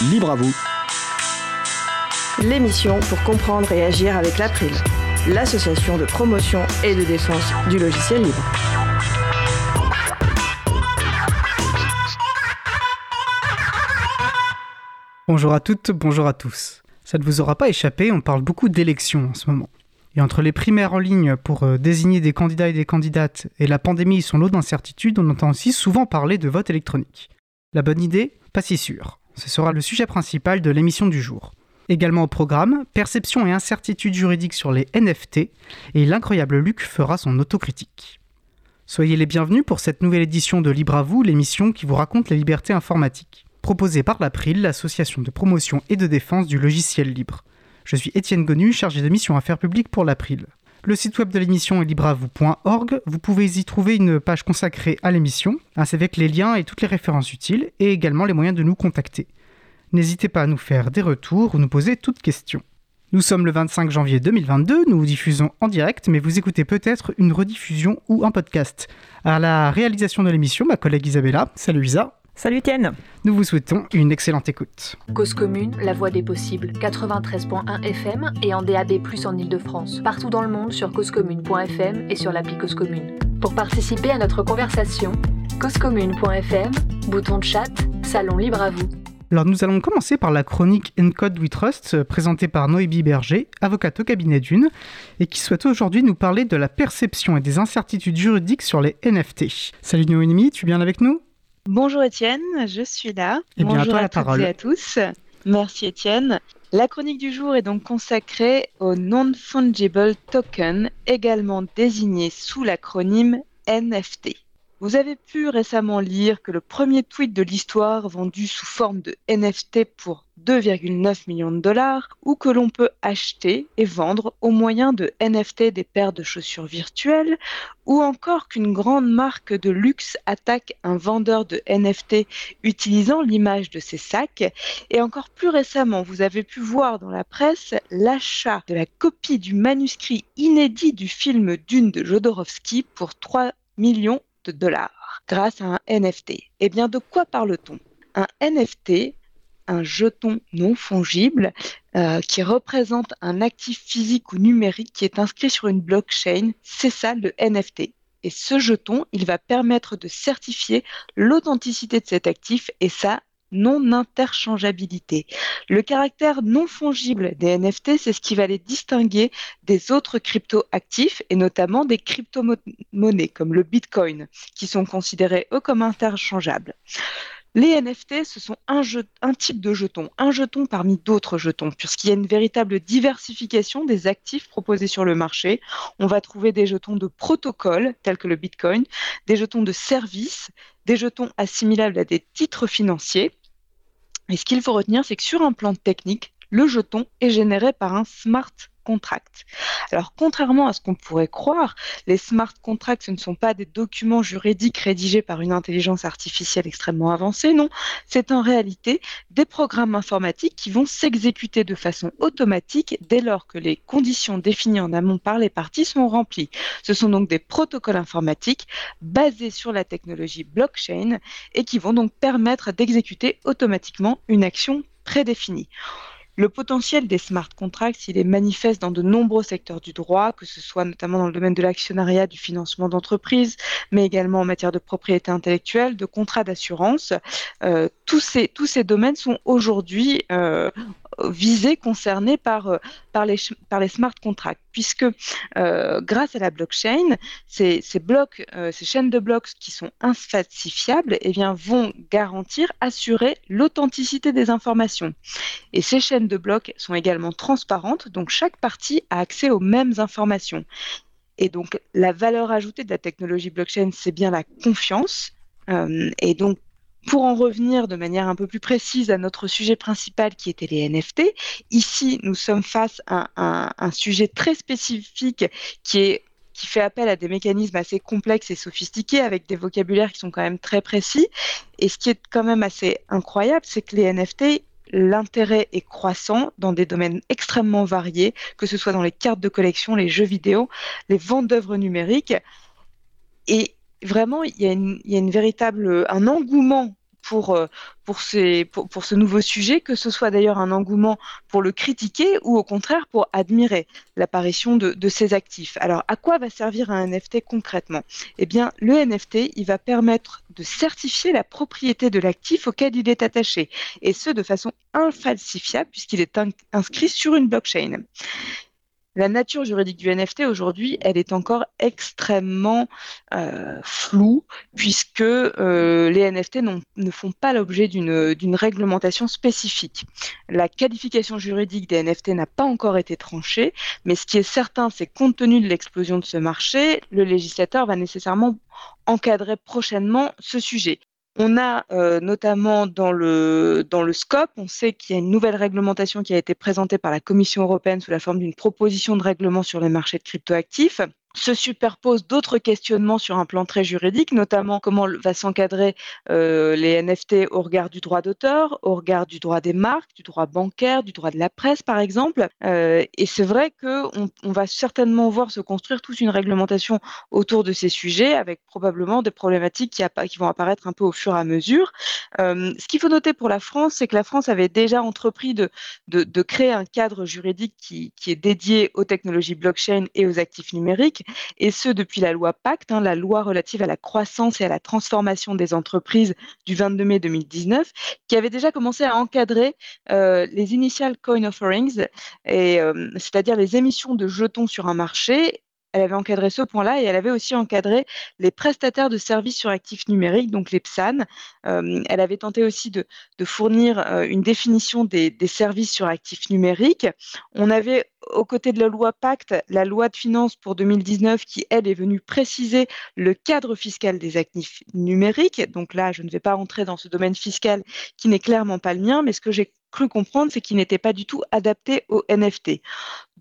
Libre à vous. L'émission pour comprendre et agir avec l'April, l'association de promotion et de défense du logiciel libre. Bonjour à toutes, bonjour à tous. Ça ne vous aura pas échappé, on parle beaucoup d'élections en ce moment. Et entre les primaires en ligne pour euh, désigner des candidats et des candidates et la pandémie et son lot d'incertitudes, on entend aussi souvent parler de vote électronique. La bonne idée? Pas si sûr. Ce sera le sujet principal de l'émission du jour. Également au programme, perception et incertitude juridique sur les NFT, et l'incroyable Luc fera son autocritique. Soyez les bienvenus pour cette nouvelle édition de Libre à vous, l'émission qui vous raconte les libertés informatiques, proposée par l'April, l'association de promotion et de défense du logiciel libre. Je suis Étienne Gonu, chargé de mission affaires publiques pour l'April. Le site web de l'émission est libreavou.org. Vous pouvez y trouver une page consacrée à l'émission, ainsi avec les liens et toutes les références utiles, et également les moyens de nous contacter. N'hésitez pas à nous faire des retours ou nous poser toutes questions. Nous sommes le 25 janvier 2022, nous diffusons en direct, mais vous écoutez peut-être une rediffusion ou un podcast. À la réalisation de l'émission, ma collègue Isabella. Salut Isa. Salut Tienne Nous vous souhaitons une excellente écoute. Cause commune, la voix des possibles, 93.1 FM et en DAB+, en Ile-de-France. Partout dans le monde sur causecommune.fm et sur l'appli Cause Commune. Pour participer à notre conversation, causecommune.fm, bouton de chat, salon libre à vous. Alors nous allons commencer par la chronique Encode We Trust présentée par Noébi Berger, avocate au cabinet d'une, et qui souhaite aujourd'hui nous parler de la perception et des incertitudes juridiques sur les NFT. Salut Noémie, tu es bien avec nous? Bonjour Étienne, je suis là. Eh bien, Bonjour à, toi à, la toutes parole. et à tous. Merci Étienne. La chronique du jour est donc consacrée au Non-Fungible Token, également désigné sous l'acronyme NFT. Vous avez pu récemment lire que le premier tweet de l'histoire vendu sous forme de NFT pour 2,9 millions de dollars ou que l'on peut acheter et vendre au moyen de NFT des paires de chaussures virtuelles ou encore qu'une grande marque de luxe attaque un vendeur de NFT utilisant l'image de ses sacs. Et encore plus récemment vous avez pu voir dans la presse l'achat de la copie du manuscrit inédit du film Dune de Jodorowsky pour 3 millions de dollars grâce à un NFT. Eh bien, de quoi parle-t-on? Un NFT, un jeton non fongible euh, qui représente un actif physique ou numérique qui est inscrit sur une blockchain, c'est ça le NFT. Et ce jeton, il va permettre de certifier l'authenticité de cet actif et sa non-interchangeabilité. Le caractère non fongible des NFT, c'est ce qui va les distinguer des autres crypto-actifs et notamment des crypto-monnaies comme le Bitcoin, qui sont considérés eux comme interchangeables. Les NFT, ce sont un, type de jeton, un jeton parmi d'autres jetons, puisqu'il y a une véritable diversification des actifs proposés sur le marché. On va trouver des jetons de protocole, tels que le Bitcoin, des jetons de services, des jetons assimilables à des titres financiers. Et ce qu'il faut retenir, c'est que sur un plan technique, le jeton est généré par un smart contract. Alors, contrairement à ce qu'on pourrait croire, les smart contracts, ce ne sont pas des documents juridiques rédigés par une intelligence artificielle extrêmement avancée, non, c'est en réalité des programmes informatiques qui vont s'exécuter de façon automatique dès lors que les conditions définies en amont par les parties sont remplies. Ce sont donc des protocoles informatiques basés sur la technologie blockchain et qui vont donc permettre d'exécuter automatiquement une action prédéfinie. Le potentiel des smart contracts, il est manifeste dans de nombreux secteurs du droit, que ce soit notamment dans le domaine de l'actionnariat, du financement d'entreprises, mais également en matière de propriété intellectuelle, de contrats d'assurance. Euh, tous, ces, tous ces domaines sont aujourd'hui euh, visés, concernés par, euh, par, les, par les smart contracts, puisque euh, grâce à la blockchain, ces, ces blocs, euh, ces chaînes de blocs qui sont infalsifiables eh bien, vont garantir, assurer l'authenticité des informations. Et ces chaînes de blocs sont également transparentes, donc chaque partie a accès aux mêmes informations. Et donc la valeur ajoutée de la technologie blockchain, c'est bien la confiance. Et donc pour en revenir de manière un peu plus précise à notre sujet principal qui était les NFT, ici nous sommes face à un, sujet très spécifique qui est qui fait appel à des mécanismes assez complexes et sophistiqués avec des vocabulaires qui sont quand même très précis. Et ce qui est quand même assez incroyable, c'est que les NFT, l'intérêt est croissant dans des domaines extrêmement variés, que ce soit dans les cartes de collection, les jeux vidéo, les ventes d'œuvres numériques. Et vraiment, il y, a véritable, un engouement pour, euh, pour, pour, ce nouveau sujet, que ce soit d'ailleurs un engouement pour le critiquer ou au contraire pour admirer l'apparition de, ces actifs. Alors, à quoi va servir un NFT concrètement? Eh bien, le NFT, il va permettre de certifier la propriété de l'actif auquel il est attaché, et ce de façon infalsifiable puisqu'il est inscrit sur une blockchain la nature juridique du NFT aujourd'hui, elle est encore extrêmement euh, floue puisque euh, les NFT ne font pas l'objet d'une réglementation spécifique. La qualification juridique des NFT n'a pas encore été tranchée, mais ce qui est certain, c'est compte tenu de l'explosion de ce marché, le législateur va nécessairement encadrer prochainement ce sujet. On a euh, notamment dans le, dans le scope, on sait qu'il y a une nouvelle réglementation qui a été présentée par la Commission européenne sous la forme d'une proposition de règlement sur les marchés de cryptoactifs se superposent d'autres questionnements sur un plan très juridique, notamment comment va s'encadrer euh, les NFT au regard du droit d'auteur, au regard du droit des marques, du droit bancaire, du droit de la presse, par exemple. Euh, et c'est vrai qu'on on va certainement voir se construire toute une réglementation autour de ces sujets, avec probablement des problématiques qui, vont apparaître un peu au fur et à mesure. Euh, ce qu'il faut noter pour la France, c'est que la France avait déjà entrepris de, créer un cadre juridique qui est dédié aux technologies blockchain et aux actifs numériques et ce depuis la loi Pacte, hein, la loi relative à la croissance et à la transformation des entreprises du 22 mai 2019, qui avait déjà commencé à encadrer euh, les initial coin offerings, euh, c'est-à-dire les émissions de jetons sur un marché elle avait encadré ce point-là et elle avait aussi encadré les prestataires de services sur actifs numériques, donc les PSAN. Euh, elle avait tenté aussi de, fournir euh, une définition des, services sur actifs numériques. On avait aux côtés de la loi Pacte, la loi de finances pour 2019 qui, elle, est venue préciser le cadre fiscal des actifs numériques. Donc là, je ne vais pas entrer dans ce domaine fiscal qui n'est clairement pas le mien, mais ce que j'ai cru comprendre, c'est qu'il n'était pas du tout adapté aux NFT.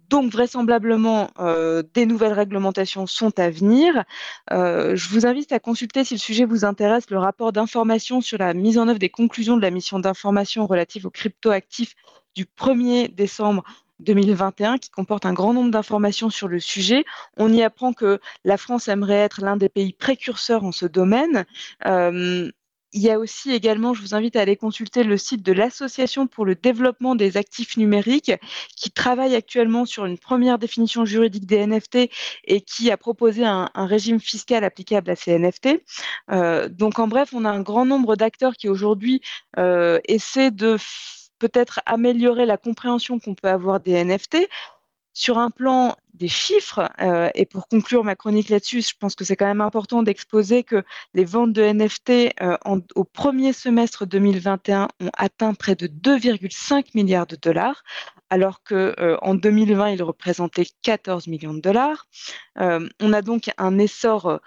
Donc vraisemblablement, euh, des nouvelles réglementations sont à venir. Euh, je vous invite à consulter, si le sujet vous intéresse, le rapport d'information sur la mise en œuvre des conclusions de la mission d'information relative aux cryptoactifs du 1er décembre 2021 qui comporte un grand nombre d'informations sur le sujet. On y apprend que la France aimerait être l'un des pays précurseurs en ce domaine. Euh, il y a aussi également, je vous invite à aller consulter le site de l'Association pour le développement des actifs numériques qui travaille actuellement sur une première définition juridique des NFT et qui a proposé un, régime fiscal applicable à ces NFT. Euh, donc en bref, on a un grand nombre d'acteurs qui aujourd'hui euh, essaient de peut-être améliorer la compréhension qu'on peut avoir des NFT. Sur un plan des chiffres, euh, et pour conclure ma chronique là-dessus, je pense que c'est quand même important d'exposer que les ventes de NFT euh, au premier semestre 2021 ont atteint près de 2,5 milliards de dollars, alors qu'en euh, 2020, ils représentaient 14 millions de dollars. on a donc un essor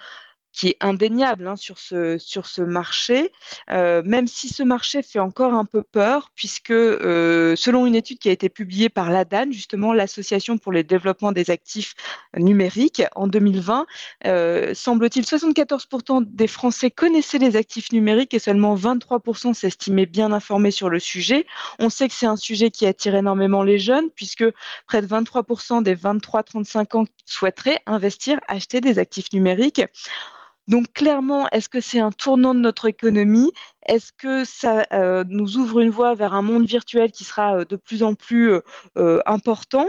qui est indéniable hein, sur, ce, sur ce marché, euh, même si ce marché fait encore un peu peur, puisque euh, selon une étude qui a été publiée par l'ADAN, justement l'Association pour le développement des actifs numériques, en 2020, euh, semble-t-il 74% des Français connaissaient les actifs numériques et seulement 23% s'estimaient bien informés sur le sujet. On sait que c'est un sujet qui attire énormément les jeunes, puisque près de 23% des 23-35 ans souhaiteraient investir, acheter des actifs numériques. Donc clairement, est-ce que c'est un tournant de notre économie? Est-ce que ça euh, nous ouvre une voie vers un monde virtuel qui sera euh, de plus en plus euh, important?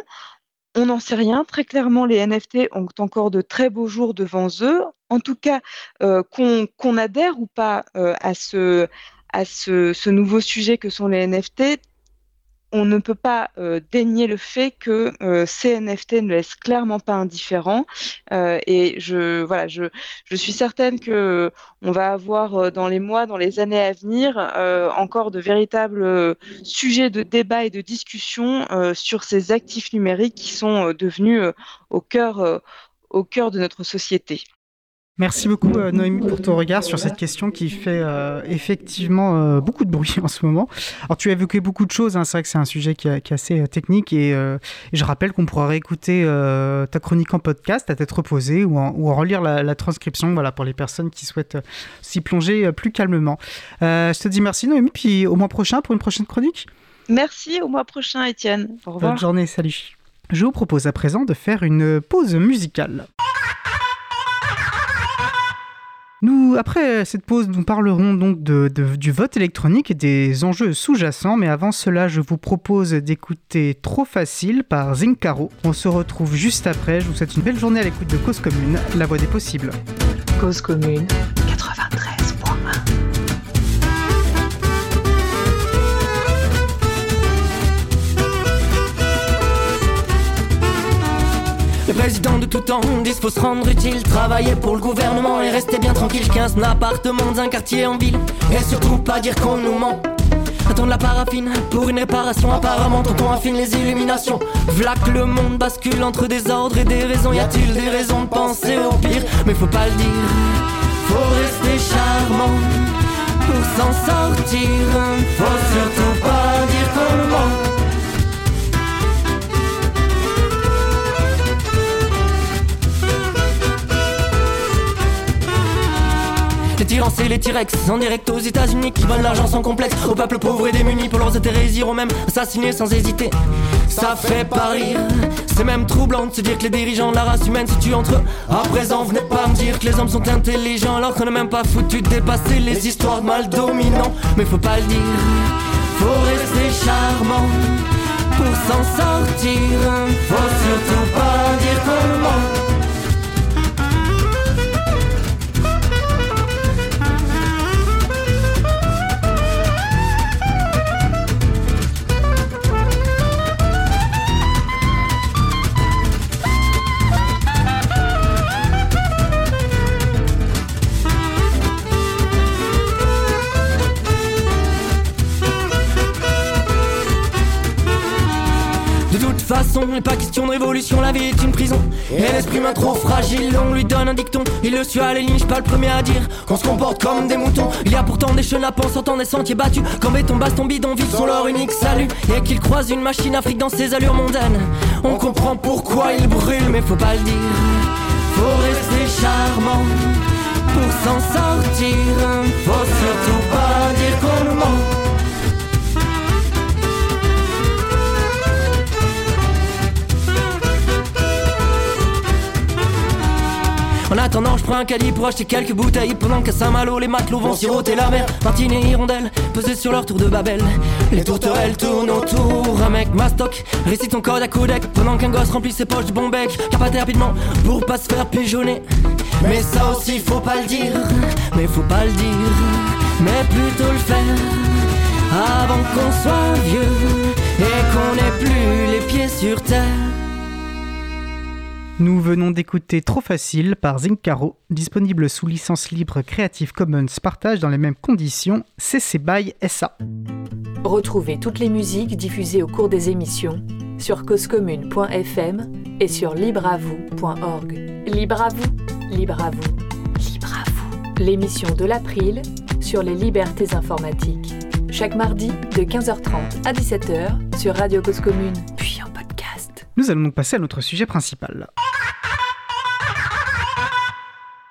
On n'en sait rien. Très clairement, les NFT ont encore de très beaux jours devant eux. En tout cas, qu'on adhère ou pas à, ce, à ce, nouveau sujet que sont les NFT, on ne peut pas euh, dénier le fait que euh, ne laissent clairement pas indifférents. Euh, et je, voilà, je, je, suis certaine que on va avoir dans les mois, dans les années à venir, encore de véritables sujets de débat et de discussion sur ces actifs numériques qui sont devenus au cœur, au cœur de notre société. Merci beaucoup euh, Noémie pour ton regard sur cette question qui fait euh, effectivement euh, beaucoup de bruit en ce moment. Alors tu as évoqué beaucoup de choses, hein. c'est vrai que c'est un sujet qui, est assez technique et, je rappelle qu'on pourra réécouter ta chronique en podcast à tête reposée ou en, ou relire la, transcription voilà, pour les personnes qui souhaitent s'y plonger plus calmement. je te dis merci Noémie, puis au mois prochain pour une prochaine chronique. Merci, au mois prochain Étienne. Au revoir. Bonne journée, salut. Je vous propose à présent de faire une pause musicale. Nous, après cette pause, nous parlerons donc de, du vote électronique et des enjeux sous-jacents, mais avant cela, je vous propose d'écouter Trop Facile par Zincaro. On se retrouve juste après, je vous souhaite une belle journée à l'écoute de Cause Commune, la voix des possibles. Cause Commune 93.1 Le président de tout temps dispose se rendre utile, travailler pour le gouvernement et rester bien tranquille. 15 appartements dans un quartier en ville, et surtout pas dire qu'on nous ment. Attendre la paraffine pour une réparation, apparemment tonton affine les illuminations. Vlac le monde bascule entre des ordres et des raisons. Y a-t-il des raisons de penser au pire? Mais faut pas le dire, faut rester charmant pour s'en sortir. Faut surtout pas dire qu'on ment. Tyrans et les T-Rex en direct aux États-Unis qui volent l'argent sans complexe au peuple pauvre et démuni pour leurs intérêts. Iront même assassiner sans hésiter. Ça fait pas rire, c'est même troublant de se dire que les dirigeants de la race humaine se tuent entre eux. À présent, venez pas me dire que les hommes sont intelligents alors qu'on n'a même pas foutu de dépasser les histoires mal dominants. Mais faut pas le dire, faut rester charmant pour s'en sortir. Faut surtout pas dire comment. Façon, il pas question de révolution, la vie est une prison. Et l'esprit main trop fragile, on lui donne un dicton. Il le suit à la ligne, pas le premier à dire qu'on se comporte comme des moutons. Il y a pourtant des chenapes en sortant des sentiers battus. Quand béton, baston, bidonville sont leur unique salut. Et qu'ils croisent une machine afrique dans ses allures mondaines. On comprend pourquoi il brûle, mais faut pas le dire. Faut rester charmant pour s'en sortir. Faut surtout pas dire qu'on nous ment. En attendant, je prends un caddie pour acheter quelques bouteilles. Pendant qu'à Saint-Malo, les matelots vont siroter la mer. Martine et Hirondelle, pesés sur leur tour de Babel. Les tourterelles tournent autour. Un mec mastoc récite ton code à codec. Pendant qu'un gosse remplit ses poches de bon bec. Capaté rapidement pour pas se faire pigeonner. Mais ça aussi, faut pas le dire. Mais faut pas le dire. Mais plutôt le faire. Avant qu'on soit vieux et qu'on ait plus les pieds sur terre. Nous venons d'écouter Trop Facile par Zincaro, disponible sous licence libre Creative Commons partage dans les mêmes conditions CC BY SA. Retrouvez toutes les musiques diffusées au cours des émissions sur causecommune.fm et sur libreavoue.org. Libre à vous, libre à vous, libre à vous. L'émission de l'April sur les libertés informatiques. Chaque mardi de 15h30 à 17h sur Radio Cause Commune, Nous allons donc passer à notre sujet principal.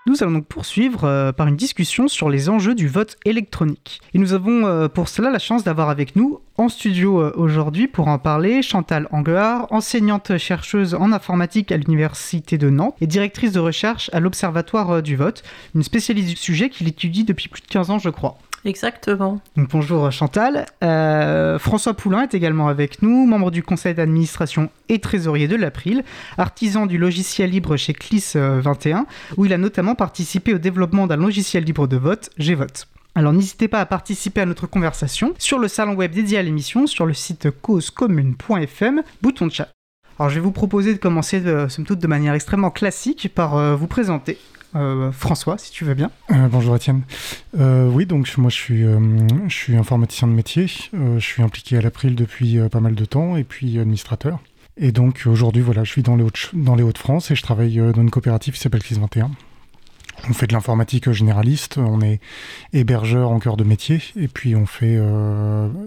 Nous allons donc poursuivre euh, par une discussion sur les enjeux du vote électronique. Et nous avons euh, pour cela la chance d'avoir avec nous en studio euh, aujourd'hui pour en parler Chantal Anguard, enseignante chercheuse en informatique à l'Université de Nantes et directrice de recherche à l'Observatoire du vote, une spécialiste du sujet qu'il étudie depuis plus de 15 ans je crois. Exactement. Bonjour Chantal. Euh, François Poulain est également avec nous, membre du conseil d'administration et trésorier de l'April, artisan du logiciel libre chez CLIS 21, euh, où il a notamment participé au développement d'un logiciel libre de vote, Gvote. Alors n'hésitez pas à participer à notre conversation sur le salon web dédié à l'émission sur le site causecommune.fm, bouton de chat. Alors je vais vous proposer de commencer, de, manière extrêmement classique, par euh, vous présenter. Euh, François, si tu veux bien. Euh, bonjour Étienne. Euh, oui, donc moi je suis, informaticien de métier. je suis impliqué à l'April depuis pas mal de temps et puis administrateur. Et donc aujourd'hui, voilà, je suis dans les Hauts-de-France et je travaille dans une coopérative qui s'appelle CLIS 21. On fait de l'informatique généraliste, on est hébergeur en cœur de métier, et puis on fait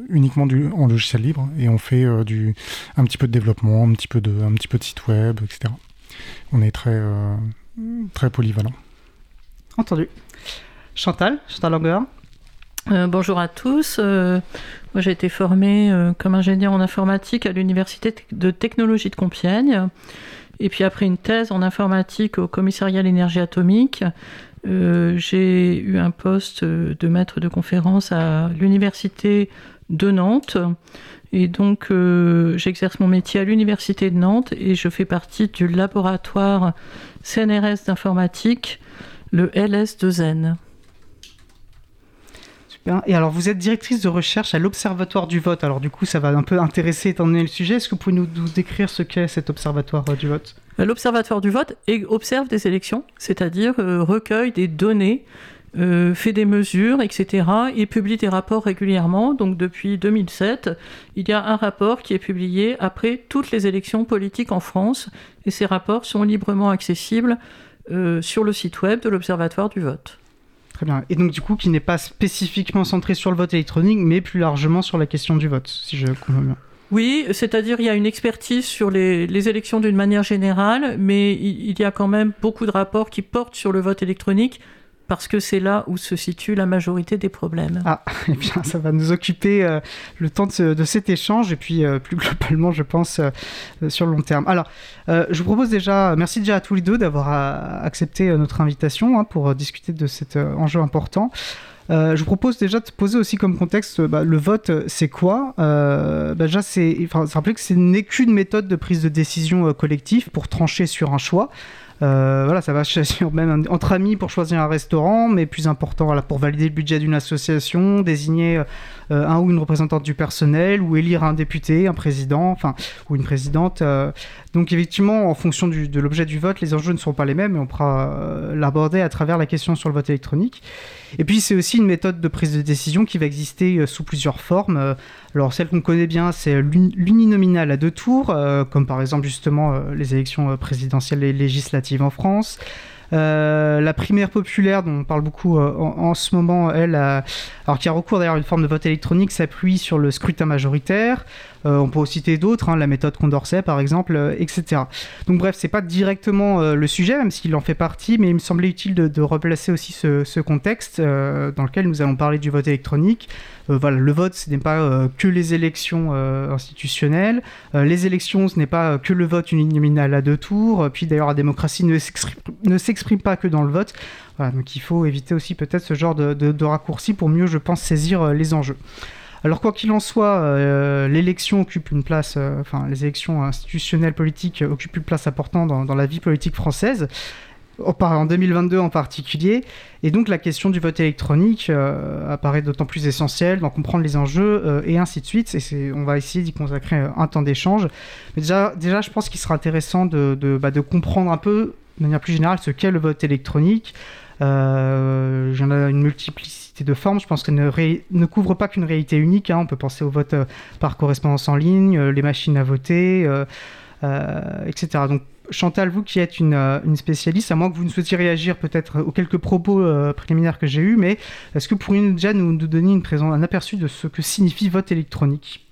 uniquement du, en logiciel libre, et on fait du, un petit peu de développement, un petit peu de, un petit peu de site web, etc. On est très, très polyvalent. Entendu. Chantal, Chantal Langueur euh, bonjour à tous. Euh, moi, j'ai été formée euh, comme ingénieur en informatique à l'Université de technologie de Compiègne. Et puis après une thèse en informatique au commissariat à l'énergie atomique, j'ai eu un poste de maître de conférence à l'université de Nantes. Et donc, j'exerce mon métier à l'université de Nantes et je fais partie du laboratoire CNRS d'informatique, le LS2N. Et alors, vous êtes directrice de recherche à l'Observatoire du vote. Alors, du coup, ça va un peu intéresser étant donné le sujet. Est-ce que vous pouvez nous, décrire ce qu'est cet Observatoire euh, du vote? Euh, L'Observatoire du vote observe des élections, c'est-à-dire euh, recueille des données, fait des mesures, etc. et publie des rapports régulièrement. Donc, depuis 2007, il y a un rapport qui est publié après toutes les élections politiques en France. Et ces rapports sont librement accessibles sur le site web de l'Observatoire du vote. Très bien. Et donc, du coup, qui n'est pas spécifiquement centré sur le vote électronique, mais plus largement sur la question du vote, si je comprends bien. Oui, c'est-à-dire il y a une expertise sur les, les élections d'une manière générale, mais il, y a quand même beaucoup de rapports qui portent sur le vote électronique, parce que c'est là où se situe la majorité des problèmes. Ah, eh bien, ça va nous occuper euh, le temps de, cet échange et puis euh, plus globalement, je pense, euh, sur le long terme. Alors, je vous propose déjà, merci déjà à tous les deux d'avoir accepté notre invitation hein, pour discuter de cet enjeu important. je vous propose déjà de poser aussi comme contexte bah, le vote, c'est quoi? Bah, Déjà, c'est rappeler que ce n'est qu'une méthode de prise de décision collective pour trancher sur un choix. Euh, voilà, ça va même entre amis pour choisir un restaurant, mais plus important, pour valider le budget d'une association, désigner euh, un ou une représentante du personnel, ou élire un député, un président, enfin, ou une présidente. Euh. donc effectivement, en fonction de l'objet du vote, les enjeux ne seront pas les mêmes, mais on pourra l'aborder à travers la question sur le vote électronique. Et puis c'est aussi une méthode de prise de décision qui va exister sous plusieurs formes. Alors celle qu'on connaît bien, c'est l'uninominal à deux tours, comme par exemple justement les élections présidentielles et législatives en France. Euh, la primaire populaire, dont on parle beaucoup euh, en, ce moment, elle, alors qui a recours d'ailleurs à une forme de vote électronique, s'appuie sur le scrutin majoritaire. Euh, on peut citer d'autres, hein, la méthode Condorcet par exemple, etc. Donc bref, c'est pas directement le sujet, même s'il en fait partie, mais il me semblait utile de, replacer aussi ce, contexte dans lequel nous allons parler du vote électronique. le vote, ce n'est pas que les élections institutionnelles. les élections, ce n'est pas que le vote uninominal à deux tours. Puis d'ailleurs, la démocratie ne s'exprime pas que dans le vote. donc il faut éviter aussi peut-être ce genre de, raccourci pour mieux, je pense, saisir euh, les enjeux. Alors quoi qu'il en soit, euh, l'élection occupe une place, euh, enfin les élections institutionnelles politiques occupent une place importante dans, la vie politique française, en 2022 en particulier, et donc la question du vote électronique apparaît d'autant plus essentielle d'en comprendre les enjeux et ainsi de suite. Et on va essayer d'y consacrer un temps d'échange. Mais déjà, déjà, je pense qu'il sera intéressant bah, de comprendre un peu de manière plus générale ce qu'est le vote électronique. Euh, J'en ai une multiplicité de formes. Je pense qu'elle ne, couvre pas qu'une réalité unique. Hein. On peut penser au vote euh, par correspondance en ligne, euh, les machines à voter, euh, etc. Donc, Chantal, vous qui êtes une, spécialiste, à moins que vous ne souhaitiez réagir peut-être aux quelques propos préliminaires que j'ai eus, mais est-ce que vous pourriez déjà nous, donner un aperçu de ce que signifie vote électronique?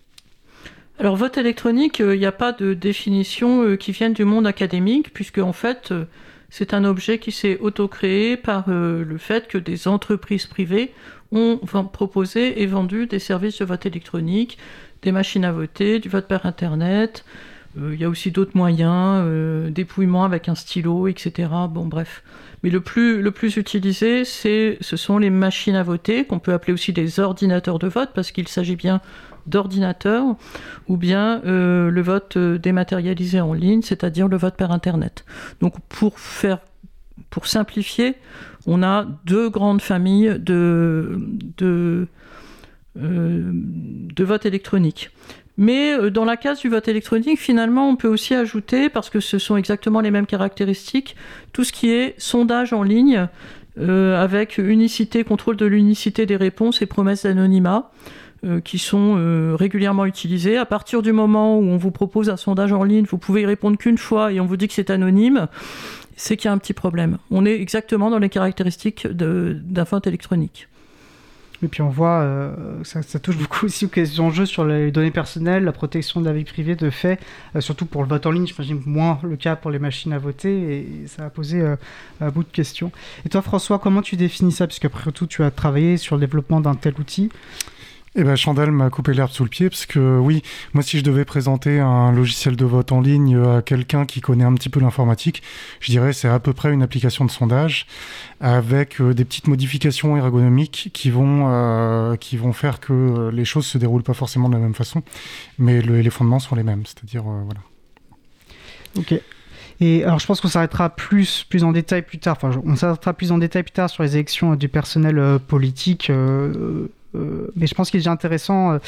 Alors vote électronique, il n'y a pas de définition qui vienne du monde académique, puisque en fait, c'est un objet qui s'est auto-créé par euh, le fait que des entreprises privées ont proposé et vendu des services de vote électronique, des machines à voter, du vote par Internet. Euh, il y a aussi d'autres moyens, euh, dépouillement avec un stylo, etc. Bon, bref. Mais le plus, utilisé, ce sont les machines à voter, qu'on peut appeler aussi des ordinateurs de vote, parce qu'il s'agit bien d'ordinateur ou bien euh, le vote euh, dématérialisé en ligne, c'est-à-dire le vote par Internet. Donc pour faire pour simplifier, on a deux grandes familles de, de, euh, de vote électronique. Mais dans la case du vote électronique, finalement, on peut aussi ajouter, parce que ce sont exactement les mêmes caractéristiques, tout ce qui est sondage en ligne, avec unicité, contrôle de l'unicité des réponses et promesses d'anonymat. Euh, qui sont euh, régulièrement utilisés. À partir du moment où on vous propose un sondage en ligne, vous pouvez y répondre qu'une fois et on vous dit que c'est anonyme, c'est qu'il y a un petit problème. On est exactement dans les caractéristiques d'un vote électronique. Et puis on voit, euh, ça, touche beaucoup aussi aux enjeux sur les données personnelles, la protection de la vie privée de fait, surtout pour le vote en ligne, j'imagine moins le cas pour les machines à voter, et, ça a posé un bout de questions. Et toi François, comment tu définis ça? Puisqu'après tout, tu as travaillé sur le développement d'un tel outil. Eh ben, Chandal m'a coupé l'herbe sous le pied parce que oui, moi si je devais présenter un logiciel de vote en ligne à quelqu'un qui connaît un petit peu l'informatique, je dirais c'est à peu près une application de sondage avec euh, des petites modifications ergonomiques qui vont, euh, qui vont faire que les choses se déroulent pas forcément de la même façon, mais les fondements sont les mêmes, c'est-à-dire euh, voilà. Ok. Et alors, je pense qu'on s'arrêtera plus, plus en détail plus tard. Enfin, on s'arrêtera plus en détail plus tard sur les élections du personnel politique mais je pense qu'il est déjà intéressant euh,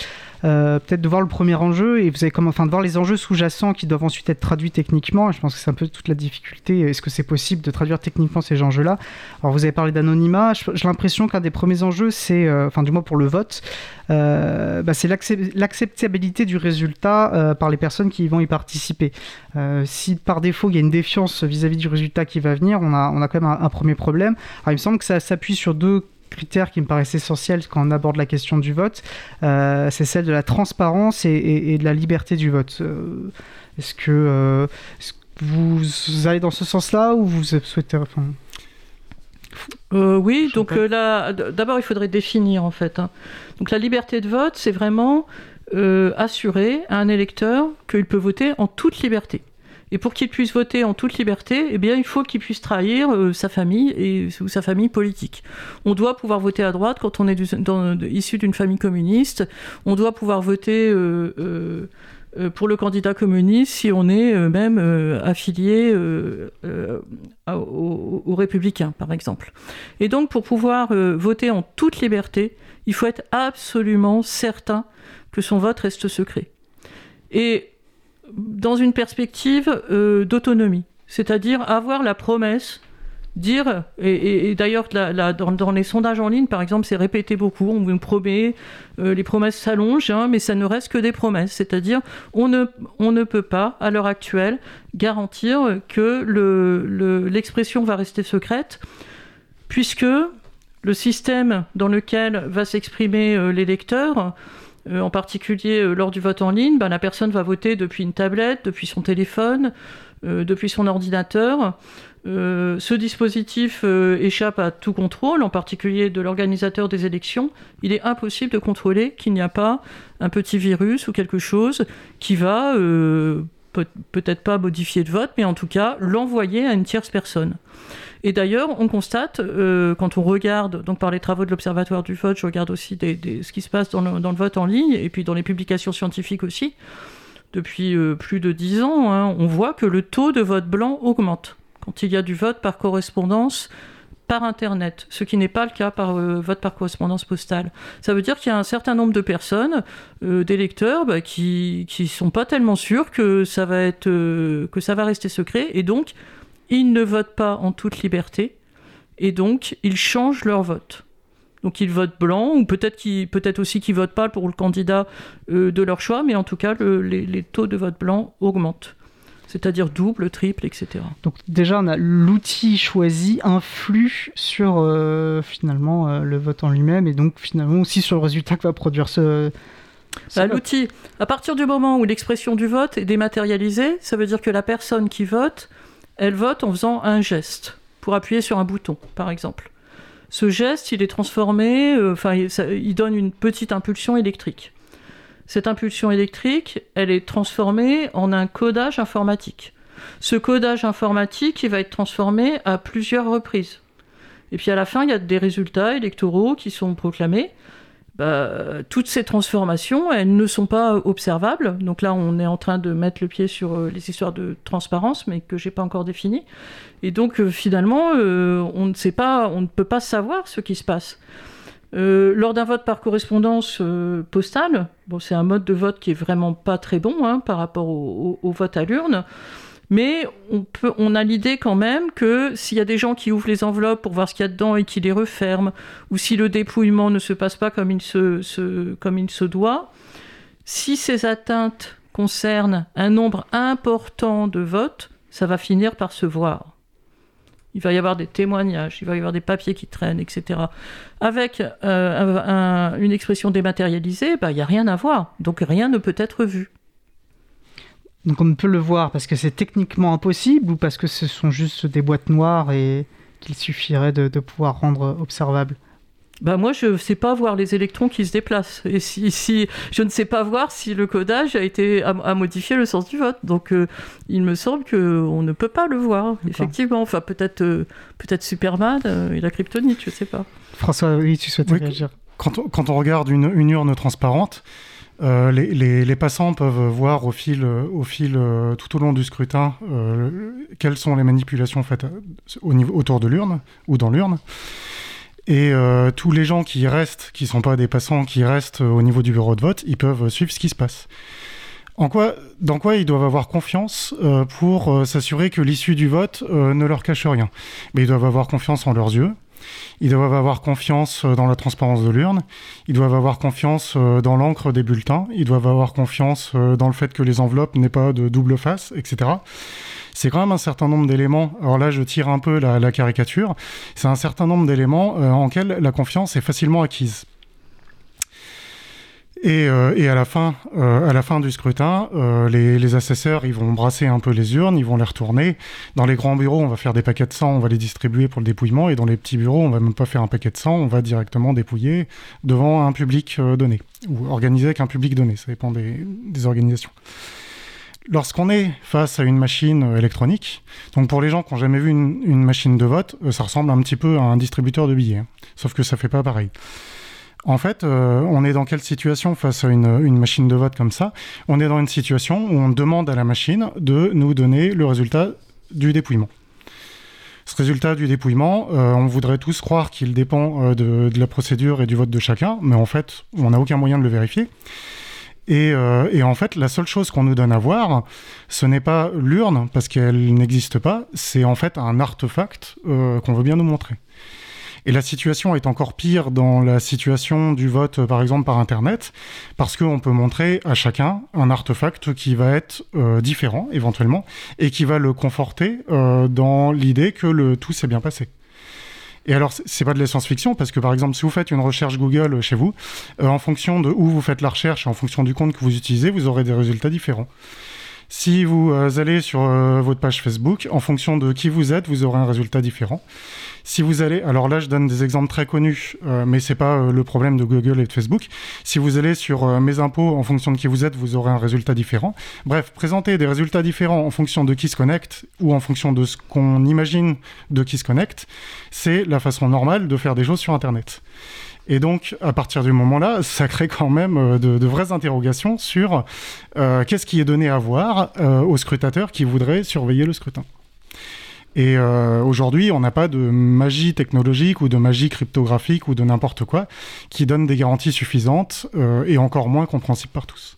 euh, peut-être de voir le premier enjeu et vous avez comme enfin de voir les enjeux sous-jacents qui doivent ensuite être traduits techniquement. je pense que c'est un peu toute la difficulté. Est-ce que c'est possible de traduire techniquement ces enjeux-là? Alors vous avez parlé d'anonymat. J'ai l'impression qu'un des premiers enjeux, c'est, enfin du moins pour le vote, bah, c'est l'acceptabilité du résultat par les personnes qui vont y participer. si par défaut il y a une défiance vis-à-vis du résultat qui va venir, on a, on a quand même un, un premier problème. Alors il me semble que ça s'appuie sur deux critère qui me paraissent essentiels quand on aborde la question du vote, euh, c'est celle de la transparence et, de la liberté du vote. Euh, est-ce que, euh, vous allez dans ce sens-là ou vous souhaitez... Enfin... oui, donc là, d'abord il faudrait définir en fait. Hein. Donc la liberté de vote, c'est vraiment assurer à un électeur qu'il peut voter en toute liberté. Et pour qu'il puisse voter en toute liberté, eh bien, il faut qu'il puisse trahir euh, sa famille et, ou sa famille politique. On doit pouvoir voter à droite quand on est issu d'une famille communiste. On doit pouvoir voter euh, euh, pour le candidat communiste si on est même affilié aux, républicains, par exemple. Et donc, pour pouvoir voter en toute liberté, il faut être absolument certain que son vote reste secret. Et dans une perspective euh, d'autonomie, c'est-à-dire avoir la promesse, dire, et, d'ailleurs dans, les sondages en ligne par exemple c'est répété beaucoup, on vous promet, euh, les promesses s'allongent, hein, mais ça ne reste que des promesses, c'est-à-dire on ne, on ne peut pas à l'heure actuelle garantir que l'expression le, va rester secrète, puisque le système dans lequel va s'exprimer euh, l'électeur, euh, en particulier euh, lors du vote en ligne, ben, la personne va voter depuis une tablette, depuis son téléphone, euh, depuis son ordinateur. ce dispositif échappe à tout contrôle, en particulier de l'organisateur des élections. Il est impossible de contrôler qu'il n'y a pas un petit virus ou quelque chose qui va peut-être pas modifier le vote, mais en tout cas l'envoyer à une tierce personne. Et d'ailleurs, on constate, euh, quand on regarde, donc par les travaux de l'Observatoire du vote, je regarde aussi ce qui se passe dans le, vote en ligne, et puis dans les publications scientifiques aussi, depuis euh, plus de dix ans, hein, on voit que le taux de vote blanc augmente quand il y a du vote par correspondance par Internet, ce qui n'est pas le cas par euh, vote par correspondance postale. Ça veut dire qu'il y a un certain nombre de personnes, d'électeurs, bah, qui ne sont pas tellement sûrs que ça va être que ça va rester secret, et donc ils ne votent pas en toute liberté et donc ils changent leur vote. Donc ils votent blanc ou peut-être peut aussi qu'ils votent pas pour le candidat euh, de leur choix, mais en tout cas les, taux de vote blanc augmentent. C'est-à-dire double, triple, etc. Donc déjà, on a l'outil choisi influe sur euh, finalement euh, le vote en lui-même et donc finalement aussi sur le résultat que va produire ce, bah, L'outil, à partir du moment où l'expression du vote est dématérialisée, ça veut dire que la personne qui vote elle vote en faisant un geste pour appuyer sur un bouton, par exemple. Ce geste, il est transformé, euh, enfin, il, donne une petite impulsion électrique. Cette impulsion électrique, elle est transformée en un codage informatique. Ce codage informatique, il va être transformé à plusieurs reprises. Et puis à la fin, il y a des résultats électoraux qui sont proclamés. Bah, toutes ces transformations, elles ne sont pas observables. Donc là, on est en train de mettre le pied sur euh, les histoires de transparence, mais que j'ai pas encore définies. Et donc euh, finalement, euh, on ne sait pas, on ne peut pas savoir ce qui se passe. lors d'un vote par correspondance postale, bon, c'est un mode de vote qui est vraiment pas très bon hein, par rapport au vote à l'urne. Mais on, a l'idée quand même que s'il y a des gens qui ouvrent les enveloppes pour voir ce qu'il y a dedans et qui les referment, ou si le dépouillement ne se passe pas comme il se, comme il se doit, si ces atteintes concernent un nombre important de votes, ça va finir par se voir. Il va y avoir des témoignages, il va y avoir des papiers qui traînent, etc. Avec euh, une expression dématérialisée, bah, il n'y a rien à voir. Donc rien ne peut être vu. Donc on ne peut le voir parce que c'est techniquement impossible ou parce que ce sont juste des boîtes noires et qu'il suffirait de, pouvoir rendre observable. Bah moi je ne sais pas voir les électrons qui se déplacent. Et si, si je ne sais pas voir si le codage a été à, modifier le sens du vote. Donc euh, il me semble que on ne peut pas le voir effectivement. Enfin peut-être euh, peut-être Superman et la kryptonite je sais pas. François oui tu souhaites réagir. quand on, quand on regarde une, une urne transparente euh, les, passants peuvent voir au fil, au fil tout au long du scrutin quelles sont les manipulations faites autour de l'urne ou dans l'urne. Et euh, tous les gens qui restent, qui ne sont pas des passants, qui restent au niveau du bureau de vote, ils peuvent suivre ce qui se passe. Dans quoi ils doivent avoir confiance euh, pour euh, s'assurer que l'issue du vote ne leur cache rien? Mais ils doivent avoir confiance en leurs yeux, ils doivent avoir confiance dans la transparence de l'urne, ils doivent avoir confiance dans l'encre des bulletins, ils doivent avoir confiance dans le fait que les enveloppes n'aient pas de double face, etc c'est quand même un certain nombre d'éléments. Alors là, je tire un peu la, caricature. C'est un certain nombre d'éléments euh, en lesquels la confiance est facilement acquise. Et, euh, à, la fin, euh, à la fin du scrutin, les, assesseurs ils vont brasser un peu les urnes, ils vont les retourner. Dans les grands bureaux, on va faire des paquets de sang, on va les distribuer pour le dépouillement. Et dans les petits bureaux, on va même pas faire un paquet de sang, on va directement dépouiller devant un public donné, ou organiser avec un public donné, ça dépend des organisations. Lorsqu'on est face à une machine euh, électronique, donc pour les gens qui n'ont jamais vu une, machine de vote, euh, ça ressemble un petit peu à un distributeur de billets, hein. sauf que ça fait pas pareil. En fait, euh, on est dans quelle situation face à une, machine de vote comme ça? On est dans une situation où on demande à la machine de nous donner le résultat du dépouillement. Ce résultat du dépouillement, on voudrait tous croire qu'il dépend de, la procédure et du vote de chacun, mais en fait, on n'a aucun moyen de le vérifier. Euh, et, en fait, la seule chose qu'on nous donne à voir, ce n'est pas l'urne, parce qu'elle n'existe pas, c'est en fait un artefact euh, qu'on veut bien nous montrer. Et la situation est encore pire dans la situation du vote, par exemple, par Internet, parce qu'on peut montrer à chacun un artefact qui va être euh, différent, éventuellement, et qui va le conforter dans l'idée que le tout s'est bien passé. Et alors, c'est pas de la science-fiction, parce que par exemple, si vous faites une recherche Google chez vous, euh, en fonction de où vous faites la recherche, en fonction du compte que vous utilisez, vous aurez des résultats différents. Si vous euh, allez sur euh, votre page Facebook, en fonction de qui vous êtes, vous aurez un résultat différent. Si vous allez, alors là je donne des exemples très connus, euh, mais c'est pas le problème de Google et de Facebook. Si vous allez sur mes impôts, en fonction de qui vous êtes, vous aurez un résultat différent. Bref, présenter des résultats différents en fonction de qui se connecte ou en fonction de ce qu'on imagine de qui se connecte, c'est la façon normale de faire des choses sur Internet. Et donc, à partir du moment-là, ça crée quand même euh, de, vraies interrogations sur euh, qu'est-ce qui est donné à voir euh, aux scrutateurs qui voudraient surveiller le scrutin. Et aujourd'hui, on n'a pas de magie technologique ou de magie cryptographique ou de n'importe quoi qui donne des garanties suffisantes et encore moins compréhensibles par tous.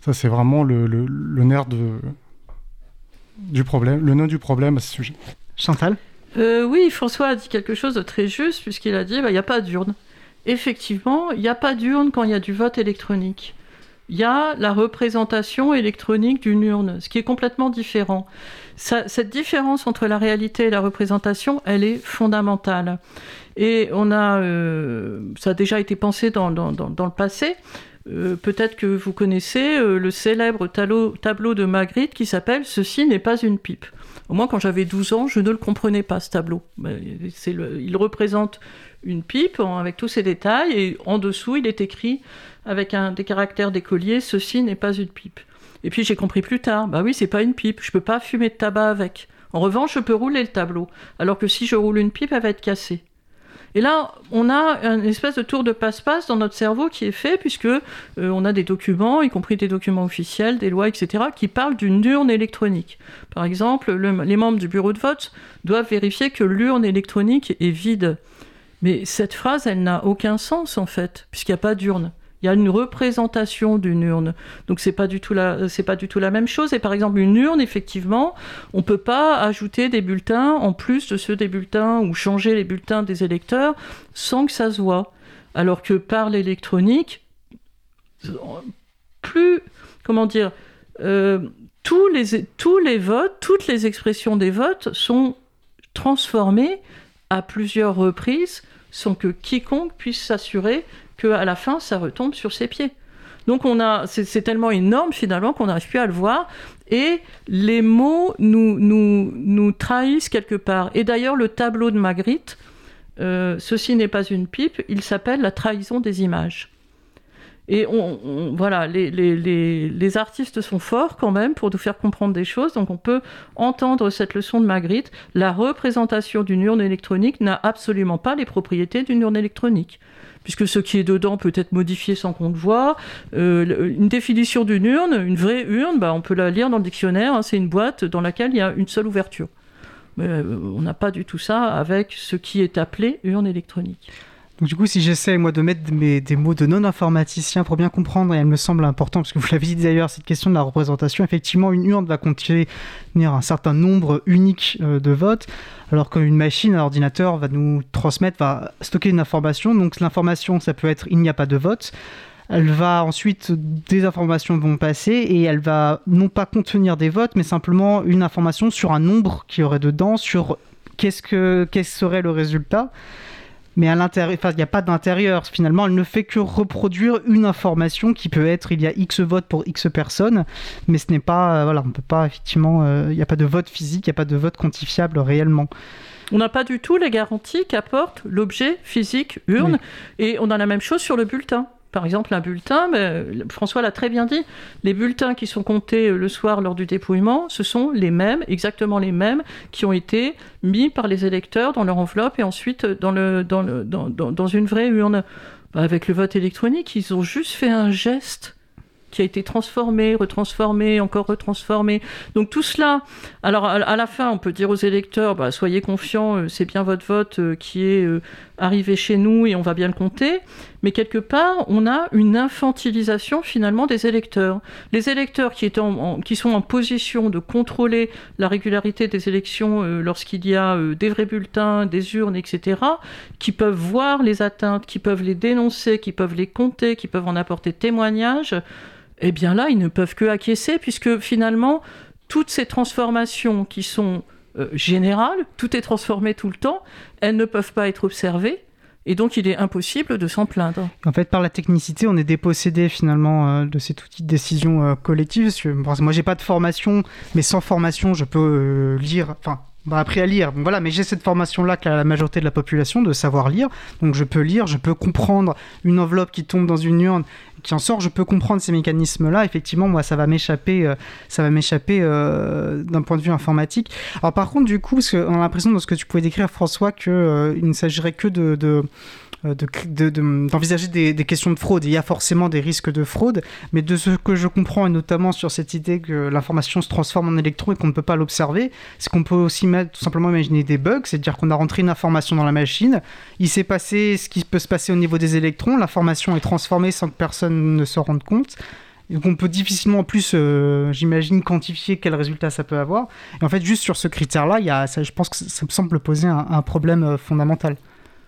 Ça, c'est vraiment le, nerf de, du problème, le nœud du problème à ce sujet. Chantal? Oui, François a dit quelque chose de très juste puisqu'il a dit bah, il n'y a pas d'urne effectivement, il n'y a pas d'urne quand il y a du vote électronique. Il y a la représentation électronique d'une urne, ce qui est complètement différent. cette différence entre la réalité et la représentation, elle est fondamentale. Et on a, euh, ça a déjà été pensé dans, le passé. Euh, peut-être que vous connaissez euh, le célèbre tableau de Magritte qui s'appelle Ceci n'est pas une pipe. Au moins, quand j'avais 12 ans, je ne le comprenais pas, ce tableau. il représente une pipe avec tous ces détails et en dessous il est écrit avec un, des caractères d'écolier ceci n'est pas une pipe. Et puis j'ai compris plus tard, bah oui c'est pas une pipe, je peux pas fumer de tabac avec. En revanche je peux rouler le tableau, alors que si je roule une pipe elle va être cassée. Et là, on a une espèce de tour de passe-passe dans notre cerveau qui est fait, puisque euh, on a des documents, y compris des documents officiels, des lois, etc., qui parlent d'une urne électronique. Par exemple, les membres du bureau de vote doivent vérifier que l'urne électronique est vide. Mais cette phrase, elle n'a aucun sens en fait, puisqu'il n'y a pas d'urne. Il y a une représentation d'une urne. Donc c'est pas pas du tout la même chose et par exemple une urne effectivement, on peut pas ajouter des bulletins en plus de ceux des bulletins ou changer les bulletins des électeurs sans que ça se voit. Alors que par l'électronique plus comment dire euh, tous les tous les votes, toutes les expressions des votes sont transformées à plusieurs reprises sans que quiconque puisse s'assurer qu'à la fin, ça retombe sur ses pieds. Donc on a, c'est tellement énorme finalement qu'on n'arrive plus à le voir. Et les mots nous, nous, nous trahissent quelque part. Et d'ailleurs, le tableau de Magritte ceci n'est pas une pipe, il s'appelle la trahison des images. Et on, voilà, les, les, artistes sont forts quand même pour nous faire comprendre des choses. Donc on peut entendre cette leçon de Magritte. La représentation d'une urne électronique n'a absolument pas les propriétés d'une urne électronique. Puisque ce qui est dedans peut être modifié sans qu'on le voit. Euh, une définition d'une urne, une vraie urne, bah, on peut la lire dans le dictionnaire. Hein, c'est une boîte dans laquelle il y a une seule ouverture. Mais euh, on n'a pas du tout ça avec ce qui est appelé urne électronique. Du coup, si j'essaie moi de mettre des mots de non-informaticien pour bien comprendre, et elle me semble important, parce que vous l'avez dit d'ailleurs, cette question de la représentation, effectivement, une urne va contenir un certain nombre unique euh, de votes, alors qu'une machine, un ordinateur va nous transmettre, va stocker une information. Donc l'information, ça peut être il n'y a pas de vote. Elle va ensuite, des informations vont passer et elle va non pas contenir des votes, mais simplement une information sur un nombre qui aurait dedans, sur qu'est-ce que qu'est-ce serait le résultat mais à l'intérieur, il n'y a pas d'intérieur. Finalement, elle ne fait que reproduire une information qui peut être il y a X votes pour X personnes, mais ce n'est pas, euh, voilà, on peut pas effectivement, euh, il n'y a pas de vote physique, il n'y a pas de vote quantifiable réellement. On n'a pas du tout les garanties qu'apporte l'objet physique urne, et on a la même chose sur le bulletin par exemple, un bulletin, mais François l'a très bien dit, les bulletins qui sont comptés le soir lors du dépouillement, ce sont les mêmes, exactement les mêmes, qui ont été mis par les électeurs dans leur enveloppe et ensuite dans, le, dans, une vraie urne. Bah, avec le vote électronique, ils ont juste fait un geste qui a été transformé, retransformé, encore retransformé. Donc tout cela, alors à, la fin, on peut dire aux électeurs, bah, soyez confiants, euh, c'est bien votre vote euh, qui est euh, arrivé chez nous et on va bien le compter. Mais quelque part, on a une infantilisation finalement des électeurs. Les électeurs qui, qui sont en position de contrôler la régularité des élections lorsqu'il y a des vrais bulletins, des urnes, etc., qui peuvent voir les atteintes, qui peuvent les dénoncer, qui peuvent les compter, qui peuvent en apporter témoignage, eh bien là, ils ne peuvent que acquiescer, puisque finalement, toutes ces transformations qui sont euh, générales, tout est transformé tout le temps, elles ne peuvent pas être observées. Et donc, il est impossible de s'en plaindre. En fait, par la technicité, on est dépossédé finalement euh, de cet outil de décision euh, collective. Parce que, moi, j'ai pas de formation, mais sans formation, je peux lire. Enfin, bah, appris à lire. voilà, mais j'ai cette formation-là qu'a la majorité de la population de savoir lire. Donc je peux lire, je peux comprendre une enveloppe qui tombe dans une urne, qui en sort, je peux comprendre ces mécanismes-là. Effectivement, moi, ça va m'échapper, euh, ça va m'échapper euh, d'un point de vue informatique. Alors par contre, du coup, parce qu'on a l'impression dans ce que tu pouvais décrire, François, qu'il euh, ne s'agirait que de d'envisager de, des, questions de fraude. Il y a forcément des risques de fraude, mais de ce que je comprends, et notamment sur cette idée que l'information se transforme en électron et qu'on ne peut pas l'observer, c'est qu'on peut aussi tout simplement imaginer des bugs, c'est-à-dire qu'on a rentré une information dans la machine, il s'est passé ce qui peut se passer au niveau des électrons, l'information est transformée sans que personne ne se rende compte. Donc on peut difficilement en plus, euh, j'imagine, quantifier quel résultat ça peut avoir. Et en fait, juste sur ce critère-là, je pense que ça me semble poser un, un problème euh, fondamental.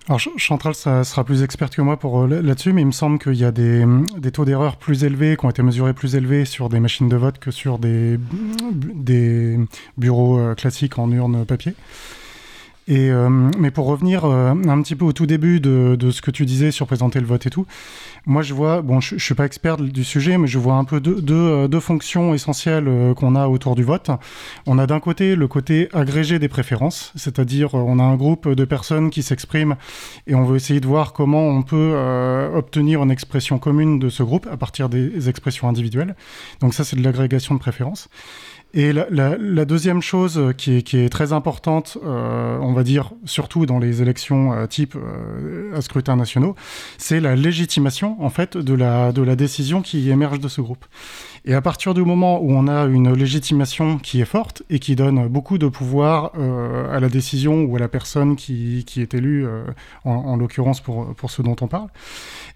Alors Chantal ça sera plus experte que moi pour euh, là-dessus, mais il me semble qu'il y a des, des taux d'erreur plus élevés, qui ont été mesurés plus élevés sur des machines de vote que sur des, des bureaux euh, classiques en urne papier. Et, euh, mais pour revenir un petit peu au tout début de, de, ce que tu disais sur présenter le vote et tout, moi, je vois, bon, je, je suis pas expert du sujet, mais je vois un peu deux, deux, euh, deux fonctions essentielles euh, qu'on a autour du vote. On a d'un côté le côté agrégé des préférences, c'est-à-dire euh, on a un groupe de personnes qui s'expriment et on veut essayer de voir comment on peut obtenir une expression commune de ce groupe à partir des expressions individuelles. Donc ça, c'est de l'agrégation de préférences. Et la, la, la, deuxième chose qui est, qui est très importante, euh, on va dire surtout dans les élections euh, type euh, à scrutin nationaux, c'est la légitimation en fait de la, de la décision qui émerge de ce groupe. Et à partir du moment où on a une légitimation qui est forte et qui donne beaucoup de pouvoir euh, à la décision ou à la personne qui, qui est élue, euh, en, en l'occurrence pour, pour ce dont on parle,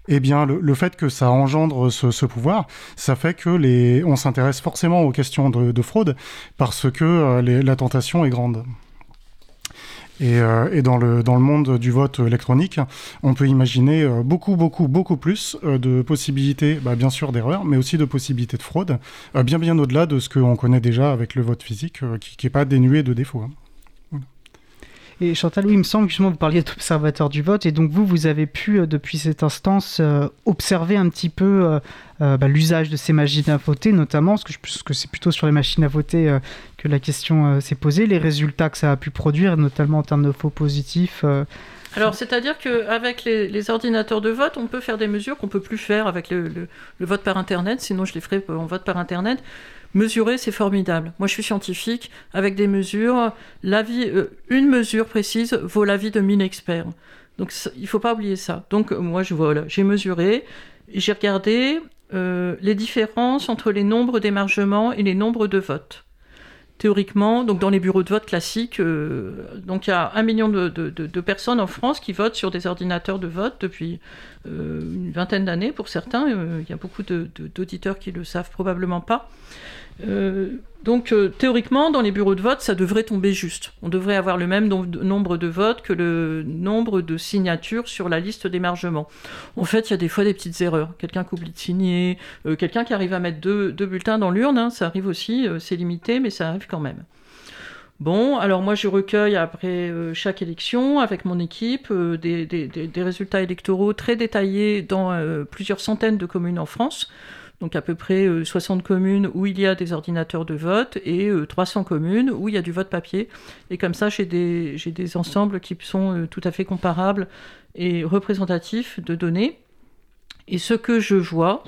eh bien le, fait que ça engendre ce, pouvoir, ça fait que on s'intéresse forcément aux questions de, de fraude parce que euh, la tentation est grande. Et, euh, dans, le, monde du vote électronique, on peut imaginer euh, beaucoup, beaucoup, beaucoup plus de possibilités, bah, bien sûr d'erreurs, mais aussi de possibilités de fraude, bien, bien au-delà de ce qu'on connaît déjà avec le vote physique, qui n'est pas dénué de défauts. Et Chantal, oui, il me semble que justement vous parliez d'observateur du vote, et donc vous, vous avez pu, euh, depuis cette instance, euh, observer un petit peu euh, bah, l'usage de ces machines à voter, notamment, parce que, c'est plutôt sur les machines à voter que la question s'est posée, les résultats que ça a pu produire, notamment en termes de faux positifs. Alors, c'est-à-dire qu'avec les, les ordinateurs de vote, on peut faire des mesures qu'on peut plus faire avec le, vote par Internet, sinon je les ferai en vote par Internet. Mesurer, c'est formidable. Moi, je suis scientifique. Avec des mesures, euh, une mesure précise vaut l'avis de 1000 experts. Donc, il ne faut pas oublier ça. Donc, moi, je voilà, j'ai mesuré, j'ai regardé euh, les différences entre les nombres d'émargements et les nombres de votes théoriquement, donc dans les bureaux de vote classiques, euh, il y a un million de, personnes en France qui votent sur des ordinateurs de vote depuis euh, une vingtaine d'années pour certains. Euh, il y a beaucoup d'auditeurs qui le savent probablement pas. Donc théoriquement, dans les bureaux de vote, ça devrait tomber juste. On devrait avoir le même nombre de votes que le nombre de signatures sur la liste d'émargement. En fait, il y a des fois des petites erreurs. Quelqu'un qui oublie de signer, quelqu'un qui arrive à mettre deux, bulletins dans l'urne, hein, ça arrive aussi, c'est limité, mais ça arrive quand même. Bon, alors moi je recueille après chaque élection avec mon équipe des, résultats électoraux très détaillés dans plusieurs centaines de communes en France donc à peu près 60 euh, communes où il y a des ordinateurs de vote et 300 euh, communes où il y a du vote papier. Et comme ça, j'ai des, des ensembles qui sont euh, tout à fait comparables et représentatifs de données. Et ce que je vois,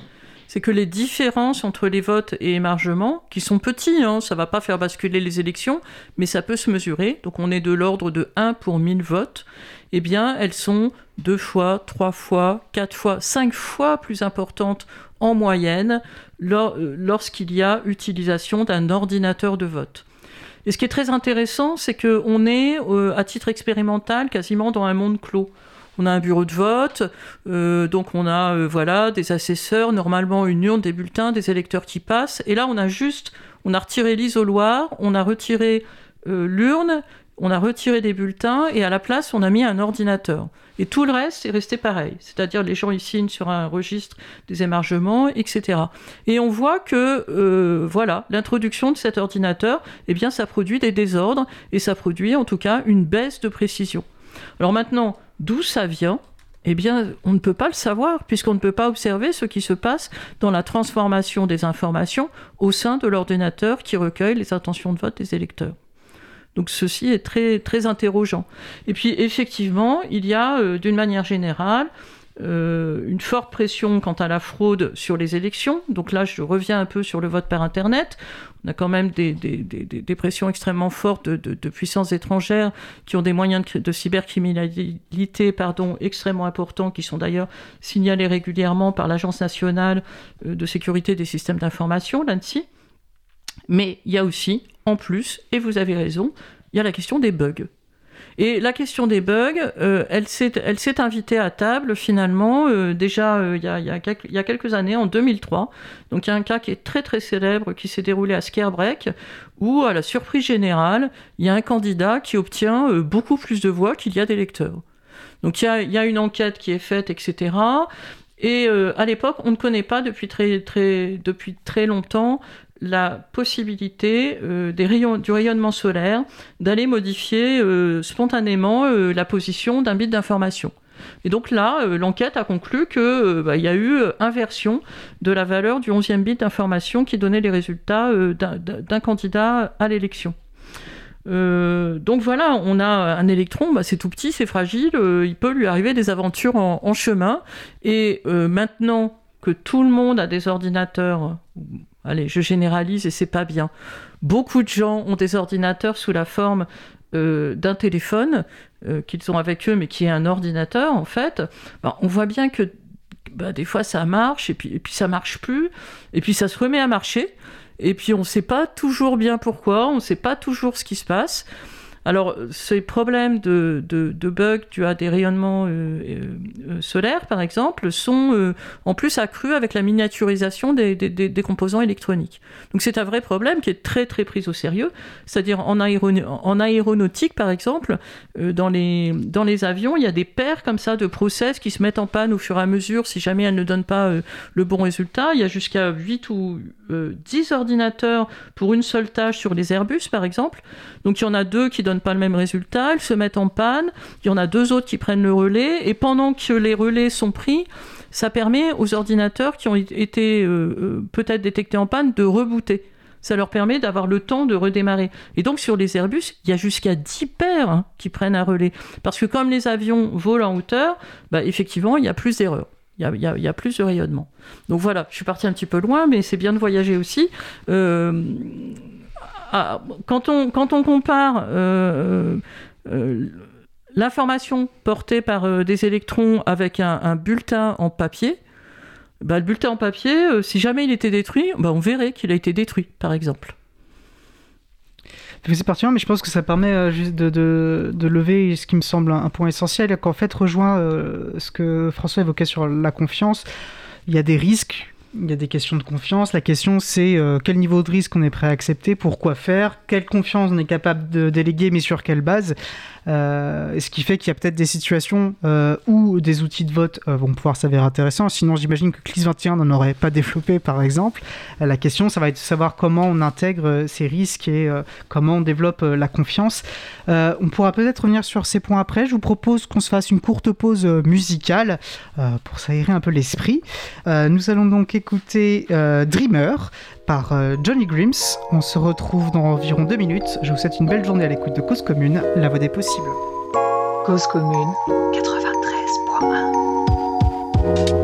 c'est que les différences entre les votes et émargements, qui sont petits, hein, ça ne va pas faire basculer les élections, mais ça peut se mesurer, donc on est de l'ordre de 1 pour 1000 votes, eh bien elles sont deux fois, trois fois, quatre fois, cinq fois plus importantes en moyenne euh, lorsqu'il y a utilisation d'un ordinateur de vote. Et ce qui est très intéressant, c'est qu'on est, euh, à titre expérimental, quasiment dans un monde clos. On a un bureau de vote, euh, donc on a voilà des assesseurs, normalement une urne, des bulletins, des électeurs qui passent. Et là, on a juste, on a retiré l'isoloir, on a retiré l'urne, on a retiré des bulletins et à la place, on a mis un ordinateur. Et tout le reste est resté pareil. C'est-à-dire les gens ils signent sur un registre des émargements, etc. Et on voit que euh, voilà, l'introduction de cet ordinateur, eh bien, ça produit des désordres et ça produit en tout cas une baisse de précision. Alors maintenant, d'où ça vient eh bien, on ne peut pas le savoir, puisqu'on ne peut pas observer ce qui se passe dans la transformation des informations au sein de l'ordinateur qui recueille les intentions de vote des électeurs. Donc ceci est très, très interrogeant. Et puis effectivement, il y a euh, d'une manière générale euh, une forte pression quant à la fraude sur les élections. Donc là, je reviens un peu sur le vote par Internet. On a quand même des, des, pressions extrêmement fortes de, puissances étrangères qui ont des moyens de, cybercriminalité pardon, extrêmement importants, qui sont d'ailleurs signalés régulièrement par l'Agence nationale euh, de sécurité des systèmes d'information, l'ANSI. Mais il y a aussi, en plus, et vous avez raison, il y a la question des bugs. Et la question des bugs, euh, elle s'est invitée à table finalement euh, déjà euh, il, y a, quelques, années, en 2003. Donc il y a un cas qui est très très célèbre qui s'est déroulé à Scarebreak, où à la surprise générale, il y a un candidat qui obtient beaucoup plus de voix qu'il y a d'électeurs. Donc il y, a, il y a, une enquête qui est faite, etc. Et à l'époque, on ne connaît pas depuis très, très, depuis très longtemps la possibilité euh, du rayonnement solaire d'aller modifier euh, spontanément euh, la position d'un bit d'information. Et donc là, l'enquête a conclu qu'il bah, y a eu inversion de la valeur du 11e bit d'information qui donnait les résultats d'un candidat à l'élection. donc voilà, on a un électron, bah, c'est tout petit, c'est fragile, il peut lui arriver des aventures en, en chemin. Et maintenant que tout le monde a des ordinateurs Allez, je généralise et c'est pas bien. Beaucoup de gens ont des ordinateurs sous la forme euh, d'un téléphone euh, qu'ils ont avec eux, mais qui est un ordinateur en fait. Ben, on voit bien que bah, des fois ça marche et puis, et puis ça marche plus, et puis ça se remet à marcher, et puis on ne sait pas toujours bien pourquoi, on ne sait pas toujours ce qui se passe. Alors, ces problèmes de, bugs dus à des rayonnements euh, euh, solaires, par exemple, sont euh, en plus accrus avec la miniaturisation des, composants électroniques. Donc, c'est un vrai problème qui est très, très pris au sérieux. C'est-à-dire, en, aéronautique, par exemple, dans, les, dans les avions, il y a des paires comme ça de process qui se mettent en panne au fur et à mesure si jamais elles ne donnent pas le bon résultat. Il y a jusqu'à 8 ou 10 ordinateurs pour une seule tâche sur les Airbus, par exemple. Donc, il y en a deux qui donnent pas le même résultat, elles se mettent en panne, il y en a deux autres qui prennent le relais, et pendant que les relais sont pris, ça permet aux ordinateurs qui ont été euh, euh, peut-être détectés en panne de rebooter. ça leur permet d'avoir le temps de redémarrer. Et donc sur les Airbus, il y a jusqu'à 10 paires hein, qui prennent un relais. Parce que comme les avions volent en hauteur, bah, effectivement, il y a plus d'erreurs. Il y, a, plus de rayonnement. Donc voilà, je suis parti un petit peu loin, mais c'est bien de voyager aussi. Euh, quand, on, quand on compare euh, euh, l'information portée par des électrons avec un, bulletin en papier, bah, le bulletin en papier, si jamais il était détruit, bah, on verrait qu'il a été détruit, par exemple. C'est pertinent, mais je pense que ça permet juste de, de, lever ce qui me semble un, point essentiel, qu'en fait rejoint ce que François évoquait sur la confiance. Il y a des risques il y a des questions de confiance. La question, c'est euh, quel niveau de risque on est prêt à accepter, pourquoi faire, quelle confiance on est capable de déléguer, mais sur quelle base. Euh, ce qui fait qu'il y a peut-être des situations euh, où des outils de vote euh, vont pouvoir s'avérer intéressants. Sinon, j'imagine que CLIS 21 n'en aurait pas développé, par exemple. la question, ça va être de savoir comment on intègre ces risques et comment on développe la confiance. on pourra peut-être revenir sur ces points après. Je vous propose qu'on se fasse une courte pause musicale pour s'aérer un peu l'esprit. nous allons donc écouter Dreamer par euh, Johnny Grims. On se retrouve dans environ deux minutes. Je vous souhaite une belle journée à l'écoute de Cause Commune, la voix des possibles. Cause Commune 93.1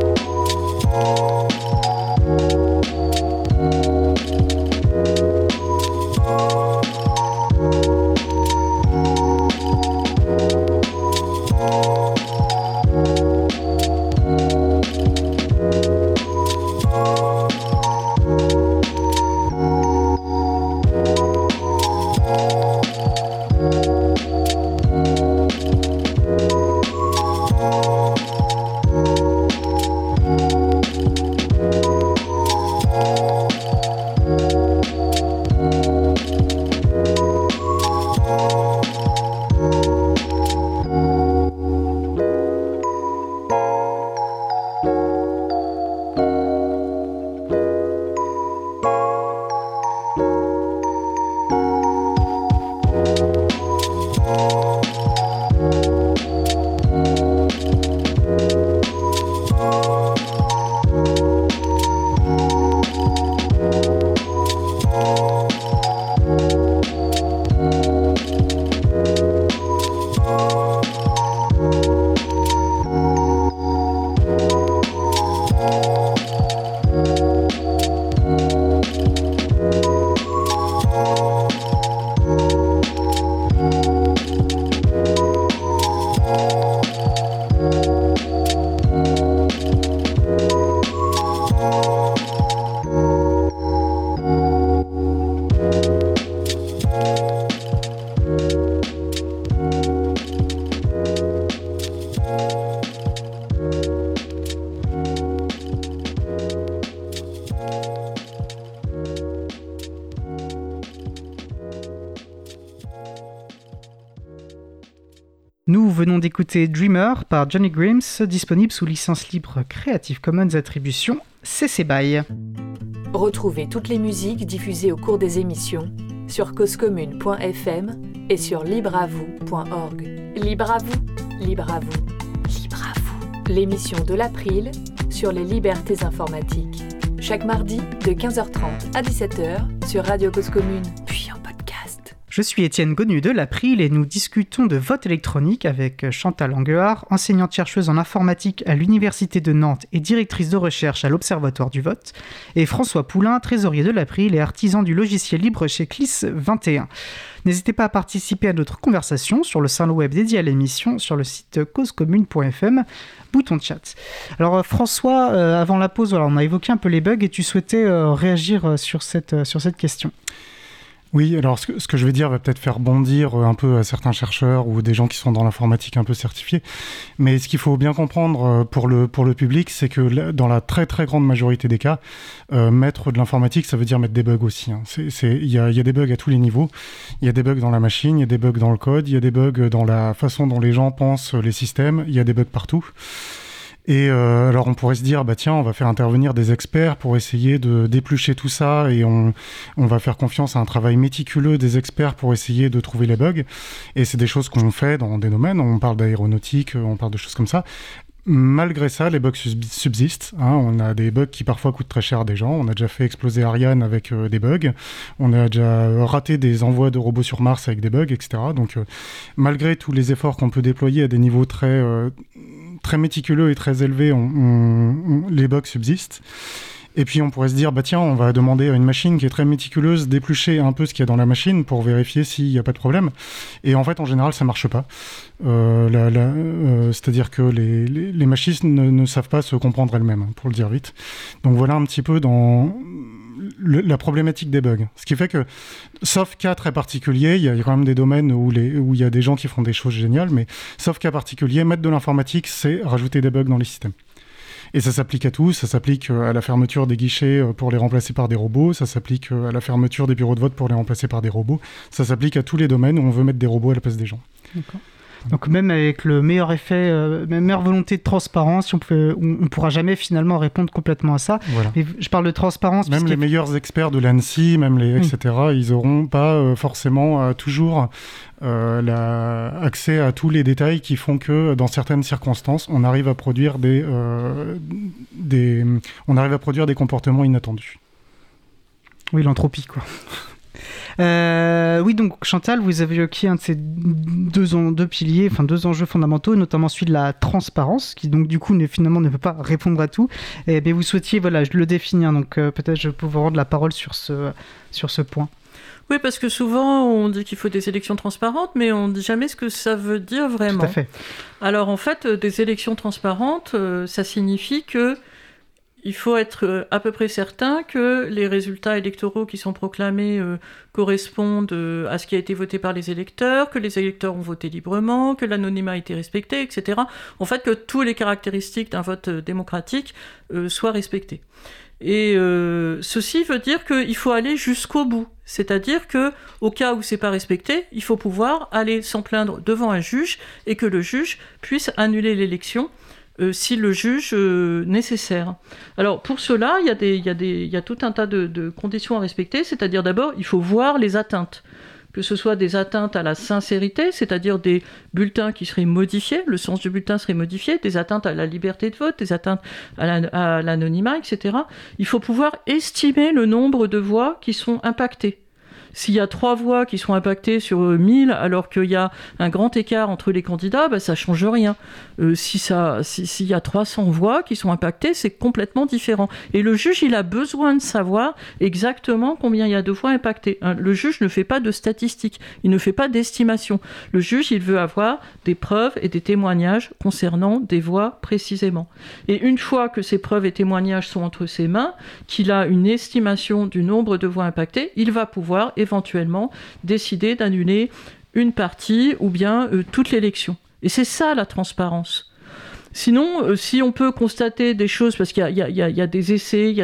d'écouter Dreamer par Johnny Grims, disponible sous licence libre Creative Commons Attribution CC BY. Retrouvez toutes les musiques diffusées au cours des émissions sur causecommune.fm et sur libreavoue.org. Libre à vous, libre à vous, libre à vous. L'émission de l'April sur les libertés informatiques. Chaque mardi de 15h30 à 17h sur Radio Cause Commune. Je suis Étienne Gonu de l'April et nous discutons de vote électronique avec Chantal Anguard, enseignante-chercheuse en informatique à l'Université de Nantes et directrice de recherche à l'Observatoire du vote, et François Poulain, trésorier de l'April et artisan du logiciel libre chez CLIS 21. N'hésitez pas à participer à notre conversation sur le salon web dédié à l'émission sur le site causecommune.fm, bouton chat. Alors François, euh, avant la pause, on a évoqué un peu les bugs et tu souhaitais euh, réagir sur sur cette question. Oui, alors ce que, je vais dire va peut-être faire bondir un peu à certains chercheurs ou des gens qui sont dans l'informatique un peu certifiés. Mais ce qu'il faut bien comprendre euh, pour le, public, c'est que dans la très très grande majorité des cas, euh, mettre de l'informatique, ça veut dire mettre des bugs aussi. Hein. Il y a des bugs à tous les niveaux. Il y a des bugs dans la machine, il y a des bugs dans le code, il y a des bugs dans la façon dont les gens pensent les systèmes, il y a des bugs partout. Et euh, alors on pourrait se dire, bah tiens, on va faire intervenir des experts pour essayer de déplucher tout ça et on, va faire confiance à un travail méticuleux des experts pour essayer de trouver les bugs. Et c'est des choses qu'on fait dans des domaines, on parle d'aéronautique, on parle de choses comme ça. Malgré ça, les bugs subsistent. Hein. On a des bugs qui parfois coûtent très cher à des gens. On a déjà fait exploser Ariane avec euh, des bugs. On a déjà raté des envois de robots sur Mars avec des bugs, etc. Donc, euh, malgré tous les efforts qu'on peut déployer à des niveaux très, euh, très méticuleux et très élevés, les bugs subsistent. Et puis on pourrait se dire, bah tiens, on va demander à une machine qui est très méticuleuse d'éplucher un peu ce qu'il y a dans la machine pour vérifier s'il n'y a pas de problème. Et en fait, en général, ça marche pas. Euh, euh, c'est-à-dire que les, les, machines ne, savent pas se comprendre elles-mêmes, pour le dire vite. Donc voilà un petit peu dans la problématique des bugs. Ce qui fait que, sauf cas très particuliers, il y a quand même des domaines où, il y a des gens qui font des choses géniales, mais sauf cas particulier, mettre de l'informatique, c'est rajouter des bugs dans les systèmes. Et ça s'applique à tout, ça s'applique euh, à la fermeture des guichets euh, pour les remplacer par des robots, ça s'applique euh, à la fermeture des bureaux de vote pour les remplacer par des robots, ça s'applique à tous les domaines où on veut mettre des robots à la place des gens. Donc même avec le meilleur effet, la meilleure volonté de transparence, on ne on, pourra jamais finalement répondre complètement à ça. je parle de transparence. Même les meilleurs experts de l'ANSI, même les etc. Ils n'auront pas forcément toujours euh, accès à tous les détails qui font que dans certaines circonstances, on arrive à produire des, euh, des, on arrive à produire des comportements inattendus. Oui, l'entropie, quoi. Euh, oui, donc Chantal, vous avez évoqué un de ces deux, deux piliers, enfin deux enjeux fondamentaux, notamment celui de la transparence, qui donc du coup ne, finalement ne peut pas répondre à tout. Et bien, vous souhaitiez voilà, le définir, donc peut-être je peux vous rendre la parole sur ce, sur ce point. Oui, parce que souvent on dit qu'il faut des élections transparentes, mais on ne dit jamais ce que ça veut dire vraiment. Tout à fait. Alors en fait, euh, des élections transparentes, euh, ça signifie que il faut être euh, à peu près certain que les résultats électoraux qui sont proclamés correspondent à ce qui a été voté par les électeurs, que les électeurs ont voté librement, que l'anonymat a été respecté, etc. En fait, que toutes les caractéristiques d'un vote démocratique soient respectées. Et euh, ceci veut dire qu'il faut aller jusqu'au bout. C'est-à-dire que, au cas où c'est pas respecté, il faut pouvoir aller s'en plaindre devant un juge et que le juge puisse annuler l'élection euh, si le juge euh, nécessaire. Alors pour cela, il y, a y, y a tout un tas de, de conditions à respecter. C'est-à-dire d'abord, il faut voir les atteintes que ce soit des atteintes à la sincérité, c'est-à-dire des bulletins qui seraient modifiés, le sens du bulletin serait modifié, des atteintes à la liberté de vote, des atteintes à l'anonymat, etc. Il faut pouvoir estimer le nombre de voix qui sont impactées. S'il y a trois voix qui sont impactées sur 1000 alors qu'il y a un grand écart entre les candidats, bah, ça change rien. Euh, s'il y a 300 voix qui sont impactées, c'est complètement différent. Et le juge, il a besoin de savoir exactement combien il y a de voix impactées. Hein, le juge ne fait pas de statistiques, il ne fait pas d'estimation. Le juge, il veut avoir des preuves et des témoignages concernant des voix précisément. Et une fois que ces preuves et témoignages sont entre ses mains, qu'il a une estimation du nombre de voix impactées, il va pouvoir éventuellement décider d'annuler une partie ou bien euh, toute l'élection. Et c'est ça la transparence. Sinon, euh, si on peut constater des choses, parce qu'il y, a des essais, il y,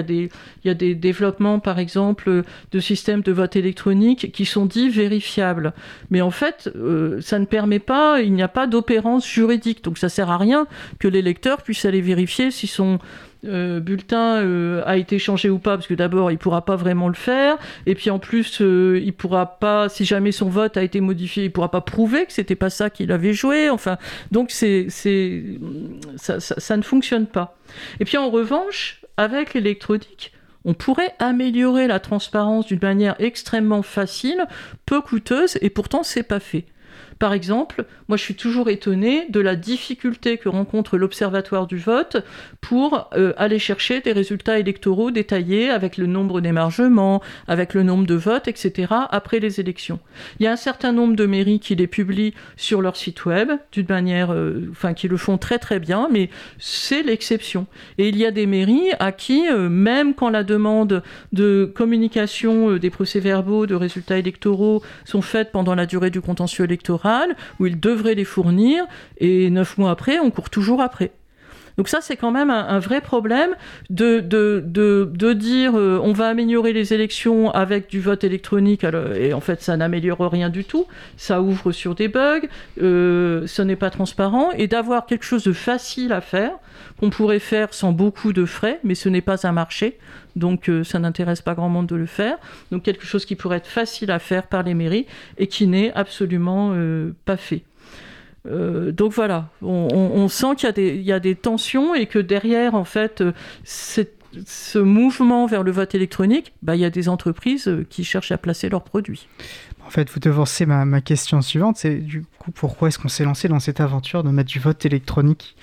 a des développements, par exemple, de systèmes de vote électronique qui sont dits vérifiables. Mais en fait, euh, ça ne permet pas, il n'y a pas d'opérance juridique. Donc ça sert à rien que l'électeur puisse aller vérifier si son euh, bulletin euh, a été changé ou pas, parce que d'abord il pourra pas vraiment le faire, et puis en plus euh, il pourra pas, si jamais son vote a été modifié, il pourra pas prouver que c'était pas ça qu'il avait joué. Enfin, donc c'est, c'est, ça, ça ne fonctionne pas. Et puis en revanche, avec l'électronique, on pourrait améliorer la transparence d'une manière extrêmement facile, peu coûteuse, et pourtant c'est pas fait. Par exemple, moi je suis toujours étonné de la difficulté que rencontre l'Observatoire du vote pour euh, aller chercher des résultats électoraux détaillés avec le nombre d'émargements, avec le nombre de votes, etc. après les élections. Il y a un certain nombre de mairies qui les publient sur leur site web d'une manière, euh, enfin qui le font très très bien, mais c'est l'exception. Et il y a des mairies à qui, euh, même quand la demande de communication des procès-verbaux, de résultats électoraux sont faites pendant la durée du contentieux électoral, où ils devraient les fournir, et neuf mois après, on court toujours après. Donc ça, c'est quand même un, vrai problème de, de, de, dire euh, on va améliorer les élections avec du vote électronique, et en fait, ça n'améliore rien du tout. Ça ouvre sur des bugs, euh, ce n'est pas transparent, et d'avoir quelque chose de facile à faire, qu'on pourrait faire sans beaucoup de frais, mais ce n'est pas un marché, donc euh, ça n'intéresse pas grand monde de le faire. Donc quelque chose qui pourrait être facile à faire par les mairies et qui n'est absolument pas fait. donc voilà, on, sent qu'il y, a des tensions et que derrière, en fait, ce mouvement vers le vote électronique, bah, il y a des entreprises qui cherchent à placer leurs produits. En fait, vous devancez ma question suivante, c'est du coup pourquoi est-ce qu'on s'est lancé dans cette aventure de mettre du vote électronique?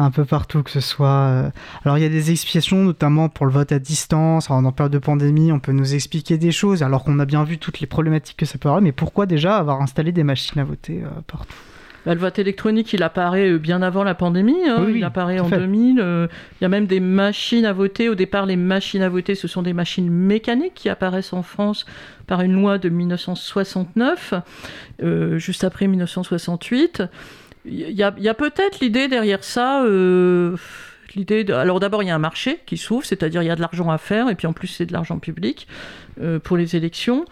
Un peu partout, que ce soit... Euh, alors il y a des explications, notamment pour le vote à distance, en période de pandémie, on peut nous expliquer des choses, alors qu'on a bien vu toutes les problématiques que ça peut avoir, mais pourquoi déjà avoir installé des machines à voter euh, partout? Bah, le vote électronique, il apparaît euh, bien avant la pandémie. Hein. il apparaît en 2000. il y a même des machines à voter. Au départ, les machines à voter, ce sont des machines mécaniques qui apparaissent en France par une loi de 1969, juste après 1968. Il y a, peut-être l'idée derrière ça. Euh, l'idée. Alors d'abord, il y a un marché qui s'ouvre, c'est-à-dire il y a de l'argent à faire, et puis en plus c'est de l'argent public euh, pour les élections.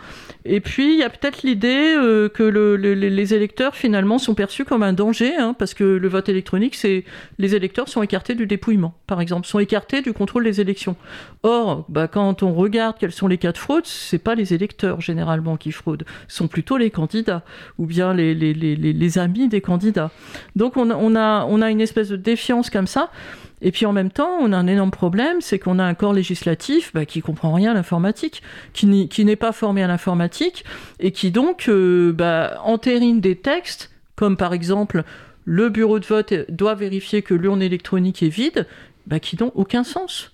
Et puis il y a peut-être l'idée euh, que les électeurs finalement sont perçus comme un danger, hein, parce que le vote électronique, c'est les électeurs sont écartés du dépouillement, par exemple, sont écartés du contrôle des élections. Or, bah, quand on regarde quels sont les cas de fraude, c'est pas les électeurs généralement qui fraudent, ce sont plutôt les candidats ou bien les, amis des candidats. Donc on a une espèce de défiance comme ça. Et puis en même temps, on a un énorme problème, c'est qu'on a un corps législatif bah, qui comprend rien à l'informatique, qui n'est pas formé à l'informatique, et qui donc euh, bah, entérine des textes, comme par exemple le bureau de vote doit vérifier que l'urne électronique est vide, bah, qui n'ont aucun sens.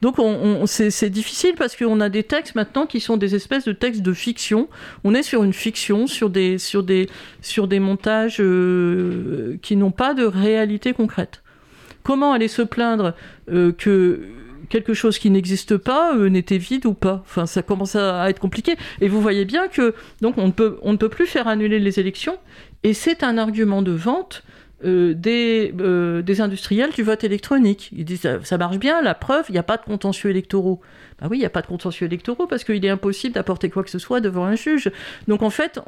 Donc on, c'est difficile parce qu'on a des textes maintenant qui sont des espèces de textes de fiction. On est sur une fiction, sur des, sur des, sur des montages euh, qui n'ont pas de réalité concrète. Comment aller se plaindre euh, que quelque chose qui n'existe pas euh, n'était vide ou pas Enfin, ça commence à, être compliqué. Et vous voyez bien que donc on ne peut, on ne peut plus faire annuler les élections. Et c'est un argument de vente euh, des, des, industriels du vote électronique. Ils disent ça, marche bien, la preuve, il n'y a pas de contentieux électoraux. Ah oui, il n'y a pas de contentieux électoraux parce qu'il est impossible d'apporter quoi que ce soit devant un juge. Donc en fait,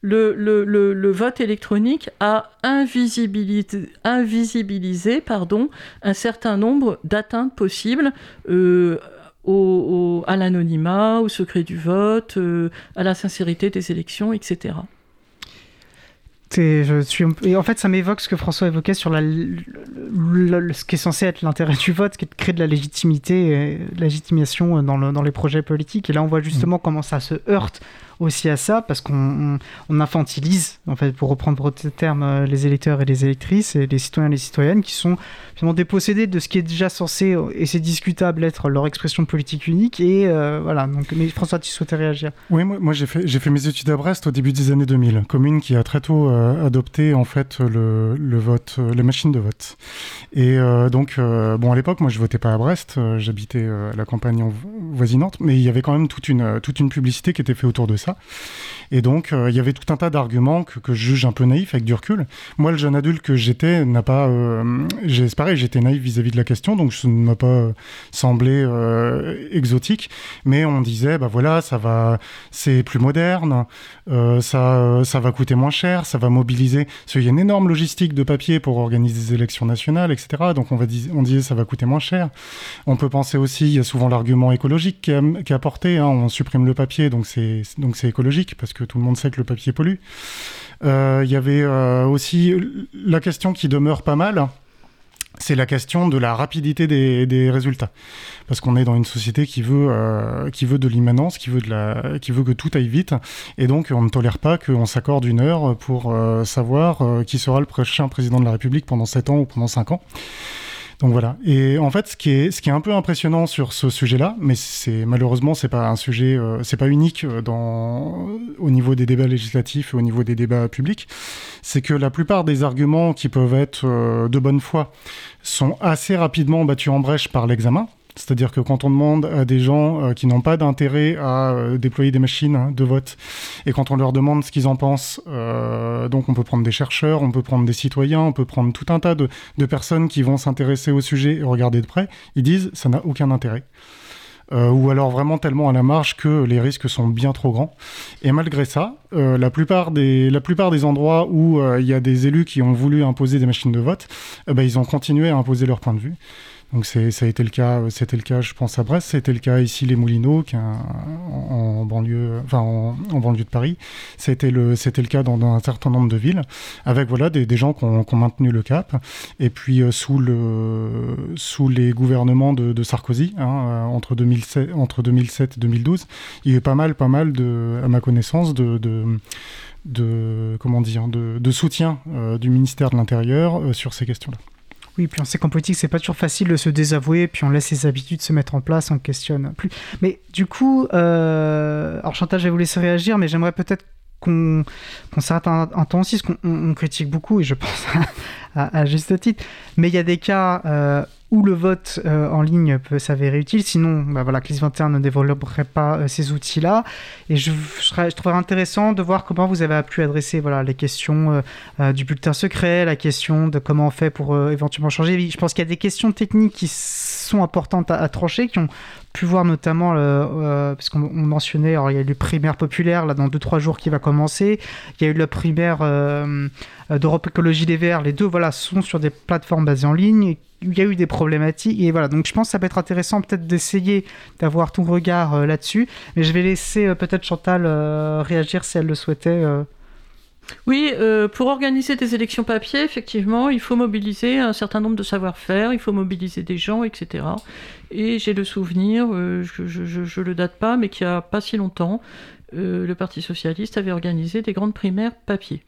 le, vote électronique a invisibilisé, pardon, un certain nombre d'atteintes possibles. Euh, au, à l'anonymat, au secret du vote, euh, à la sincérité des élections, etc. Je suis, et en fait, ça m'évoque ce que François évoquait sur la, ce qui est censé être l'intérêt du vote, qui est de créer de la légitimité, de légitimation dans, le, dans les projets politiques. Et là, on voit justement mm. comment ça se heurte aussi à ça parce qu'on infantilise, en fait, pour reprendre votre terme, euh, les électeurs et les électrices les citoyens et les citoyennes qui sont finalement dépossédés de ce qui est déjà censé, et c'est discutable, être leur expression politique unique. Et euh, voilà, donc, François, tu souhaitais réagir Oui, moi, j'ai fait, mes études à Brest au début des années 2000, commune qui a très tôt euh, adopté en fait le, vote, les machines de vote. Et donc, bon, à l'époque, moi je votais pas à Brest, j'habitais à la campagne voisinante, mais il y avait quand même toute une publicité qui était faite autour de ça ça. Et donc, euh, il y avait tout un tas d'arguments que, je juge un peu naïfs avec du recul. Moi, le jeune adulte que j'étais n'a pas. Euh, c'est pareil, j'étais naïf vis-à-vis de la question, donc ça ne m'a pas semblé euh, exotique. Mais on disait, bah voilà, ça va, c'est plus moderne, ça, ça va coûter moins cher, ça va mobiliser. Parce qu'il y a une énorme logistique de papier pour organiser des élections nationales, etc. Donc on, va on disait, ça va coûter moins cher. On peut penser aussi, il y a souvent l'argument écologique qui est apporté. Hein, on supprime le papier, donc c'est écologique parce que tout le monde sait que le papier pollue. Euh, il y avait euh, aussi la question qui demeure pas mal, c'est la question de la rapidité des, résultats. Parce qu'on est dans une société qui veut, euh, qui veut de l'immanence, qui, veut de la, qui veut que tout aille vite. Et donc, on ne tolère pas qu'on s'accorde une heure pour savoir qui sera le prochain président de la République pendant 7 ans ou pendant 5 ans. Donc voilà. Et en fait, ce qui est, ce qui est un peu impressionnant sur ce sujet-là, mais c'est malheureusement c'est pas un sujet, euh, c'est pas unique euh, dans au niveau des débats législatifs et au niveau des débats publics, c'est que la plupart des arguments qui peuvent être euh, de bonne foi sont assez rapidement battus en brèche par l'examen. C'est-à-dire que quand on demande à des gens euh, qui n'ont pas d'intérêt à euh, déployer des machines de vote, et quand on leur demande ce qu'ils en pensent, euh, donc on peut prendre des chercheurs, on peut prendre des citoyens, on peut prendre tout un tas de, personnes qui vont s'intéresser au sujet et regarder de près, ils disent ça n'a aucun intérêt. ou alors vraiment tellement à la marge que les risques sont bien trop grands. Et malgré ça, la, plupart des, la plupart des endroits où il y a des élus qui ont voulu imposer des machines de vote, eh ben, ils ont continué à imposer leur point de vue. Donc ça a été le cas, c'était le cas, je pense à Brest, c'était le cas ici les Moulineaux, en, banlieue, enfin en, banlieue de Paris. C'était le, c'était le cas dans, un certain nombre de villes, avec voilà des, gens qui ont, maintenu le cap. Et puis euh, sous le, sous les gouvernements de, Sarkozy, hein, euh, entre 2007, entre 2007 et 2012, il y a eu pas mal, pas mal de, à ma connaissance, de, de comment dire, de, soutien euh, du ministère de l'Intérieur sur ces questions-là. Oui, puis on sait qu'en politique, c'est pas toujours facile de se désavouer, puis on laisse ses habitudes se mettre en place, on questionne plus. Mais du coup, euh... alors Chantal, je vais vous laisser réagir, mais j'aimerais peut-être qu'on s'arrête un, temps aussi, parce qu'on critique beaucoup, et je pense à, juste titre, mais il y a des cas euh, où le vote euh, en ligne peut s'avérer utile. Sinon, bah voilà, CLIS 21 ne développerait pas euh, ces outils-là. Et je, je, trouverais intéressant de voir comment vous avez pu adresser voilà, les questions du bulletin secret, la question de comment on fait pour éventuellement changer. Je pense qu'il y a des questions techniques qui sont importantes à, trancher, qui ont pu voir notamment, parce qu'on mentionnait, alors il y a eu le primaire populaire, là, dans 2-3 jours qui va commencer. Il y a eu le primaire d'Europe Écologie des Verts. Les deux, voilà, sont sur des plateformes basées en ligne il y a eu des problématiques et voilà donc je pense que ça peut être intéressant peut-être d'essayer d'avoir ton regard euh, là-dessus mais je vais laisser euh, peut-être Chantal euh, réagir si elle le souhaitait oui, pour organiser des élections papier, effectivement, il faut mobiliser un certain nombre de savoir-faire, il faut mobiliser des gens, etc. Et j'ai le souvenir, je, je, le date pas, mais qu'il n'y a pas si longtemps, le Parti socialiste avait organisé des grandes primaires papier.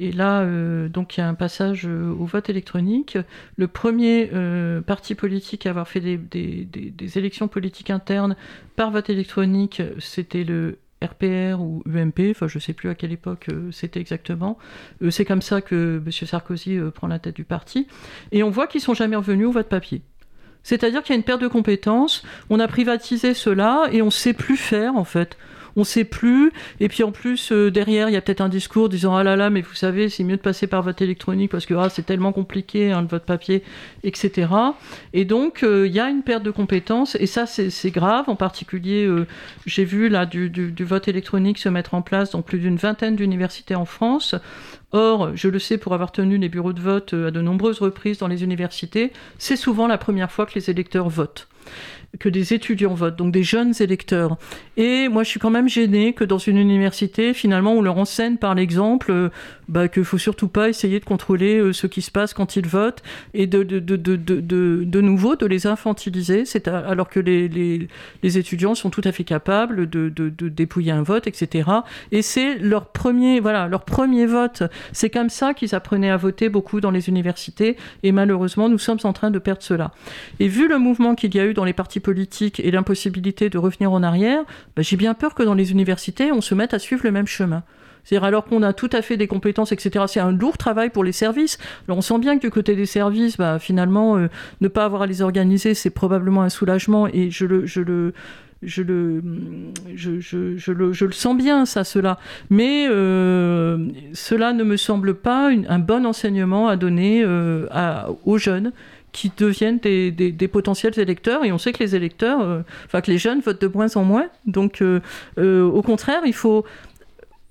Et là, euh, donc il y a un passage euh, au vote électronique. Le premier euh, parti politique à avoir fait des, élections politiques internes par vote électronique, c'était le RPR ou UMP, enfin je ne sais plus à quelle époque c'était exactement. c'est comme ça que M. Sarkozy prend la tête du parti. Et on voit qu'ils sont jamais revenus au vote papier. C'est-à-dire qu'il y a une perte de compétences, on a privatisé cela et on ne sait plus faire en fait on sait plus. Et puis en plus, euh, derrière, il y a peut-être un discours disant Ah là là, mais vous savez, c'est mieux de passer par vote électronique parce que ah, c'est tellement compliqué, hein, le vote papier, etc. Et donc, euh, il y a une perte de compétences, et ça, c'est grave. En particulier, euh, j'ai vu du, vote électronique se mettre en place dans plus d'une vingtaine d'universités en France. Or, je le sais pour avoir tenu les bureaux de vote à de nombreuses reprises dans les universités, c'est souvent la première fois que les électeurs votent que des étudiants votent, donc des jeunes électeurs. Et moi, je suis quand même gênée que dans une université, finalement, on leur enseigne par l'exemple euh, bah, qu'il ne faut surtout pas essayer de contrôler euh, ce qui se passe quand ils votent et de, de, de, de nouveau de les infantiliser, c'est alors que les, les, les, étudiants sont tout à fait capables de, dépouiller un vote, etc. Et c'est leur premier, voilà, leur premier vote. C'est comme ça qu'ils apprenaient à voter beaucoup dans les universités et malheureusement, nous sommes en train de perdre cela. Et vu le mouvement qu'il y a eu dans les partis politique et l'impossibilité de revenir en arrière, bah, j'ai bien peur que dans les universités, on se mette à suivre le même chemin. C'est-à-dire alors qu'on a tout à fait des compétences, etc. C'est un lourd travail pour les services. On sent bien que du côté des services, bah, finalement, euh, ne pas avoir à les organiser, c'est probablement un soulagement. Et je le, je le, je le, je, je, je, le, je le sens bien, ça, cela. Mais euh, cela ne me semble pas un bon enseignement à donner euh, aux jeunes qui deviennent des, potentiels électeurs et on sait que les électeurs, euh, que les jeunes votent de moins en moins. Donc euh, euh, au contraire, il faut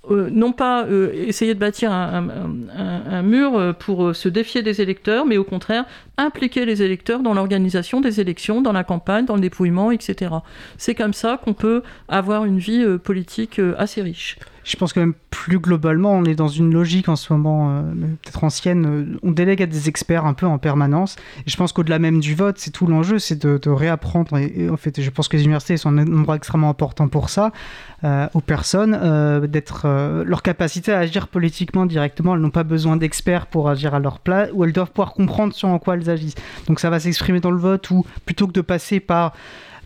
non pas essayer de bâtir un, mur pour se défier des électeurs, mais au contraire impliquer les électeurs dans l'organisation des élections, dans la campagne, dans le dépouillement, etc. C'est comme ça qu'on peut avoir une vie politique assez riche je pense que même plus globalement, on est dans une logique en ce moment, euh, peut-être ancienne, euh, on délègue à des experts un peu en permanence. Et je pense qu'au-delà même du vote, c'est tout l'enjeu, c'est de, réapprendre. Et, en fait, je pense que les universités sont un endroit extrêmement important pour ça, euh, aux personnes, d'être leur capacité à agir politiquement directement. Elles n'ont pas besoin d'experts pour agir à leur place, ou elles doivent pouvoir comprendre sur en quoi elles agissent. Donc ça va s'exprimer dans le vote, ou plutôt que de passer par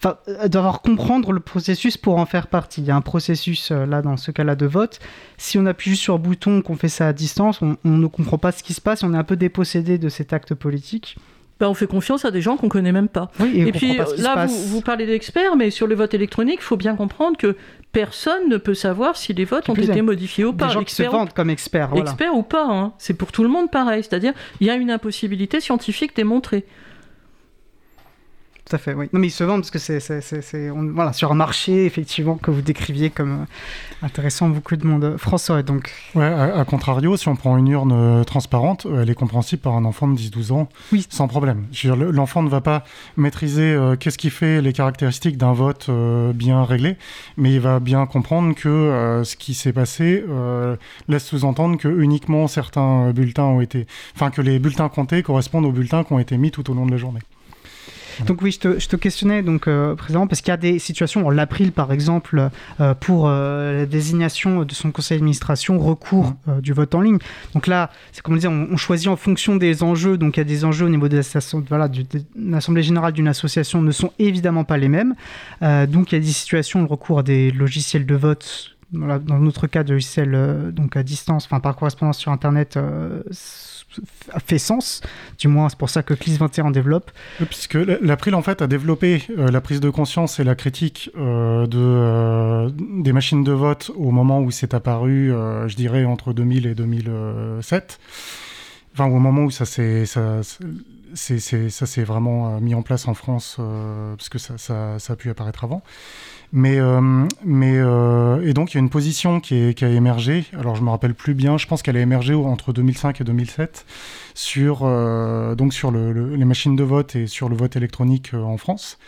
enfin, euh, d'avoir comprendre le processus pour en faire partie. Il y a un processus euh, là dans ce cas-là de vote. Si on appuie juste sur le bouton, qu'on fait ça à distance, on, ne comprend pas ce qui se passe, on est un peu dépossédé de cet acte politique. Ben, on fait confiance à des gens qu'on connaît même pas. et, puis là, vous, vous, parlez d'experts, mais sur le vote électronique, il faut bien comprendre que personne ne peut savoir si les votes ont été modifiés ou pas. Des gens qui se vendent comme experts. Voilà. Experts ou pas, hein. c'est pour tout le monde pareil. C'est-à-dire, il y a une impossibilité scientifique démontrée. À fait. Oui. Non, mais ils se vendent parce que c'est, voilà, sur un marché effectivement que vous décriviez comme euh, intéressant beaucoup de monde. François, donc. Ouais, à, contrario, si on prend une urne euh, transparente, elle est compréhensible par un enfant de 10-12 ans, oui. sans problème. L'enfant ne va pas maîtriser qu'est-ce qui fait les caractéristiques d'un vote bien réglé, mais il va bien comprendre que ce qui s'est passé laisse sous-entendre que uniquement certains bulletins ont été, enfin que les bulletins comptés correspondent aux bulletins qui ont été mis tout au long de la journée. Donc oui, je te, questionnais donc euh, parce qu'il y a des situations, l'April par exemple, euh, pour euh, la désignation de son conseil d'administration, recours mmh. euh, du vote en ligne. Donc là, c'est comme on disait, on, choisit en fonction des enjeux. Donc il y a des enjeux au niveau de voilà, l'Assemblée générale d'une association ne sont évidemment pas les mêmes. donc il y a des situations, le recours à des logiciels de vote dans notre cas de logiciel donc à distance, enfin par correspondance sur Internet, fait sens. Du moins, c'est pour ça que CLIS 21 développe. Puisque l'April, en fait, a développé euh, la prise de conscience et la critique euh, de, euh, des machines de vote au moment où c'est apparu, je dirais, entre 2000 et 2007. Enfin, au moment où ça s'est ça, s'est vraiment mis en place en France, parce que ça, a pu apparaître avant. Mais, euh, euh, et donc il y a une position qui, a émergé. Alors je me rappelle plus bien. Je pense qu'elle a émergé entre 2005 et 2007 sur euh, les machines de vote et sur le vote électronique en France.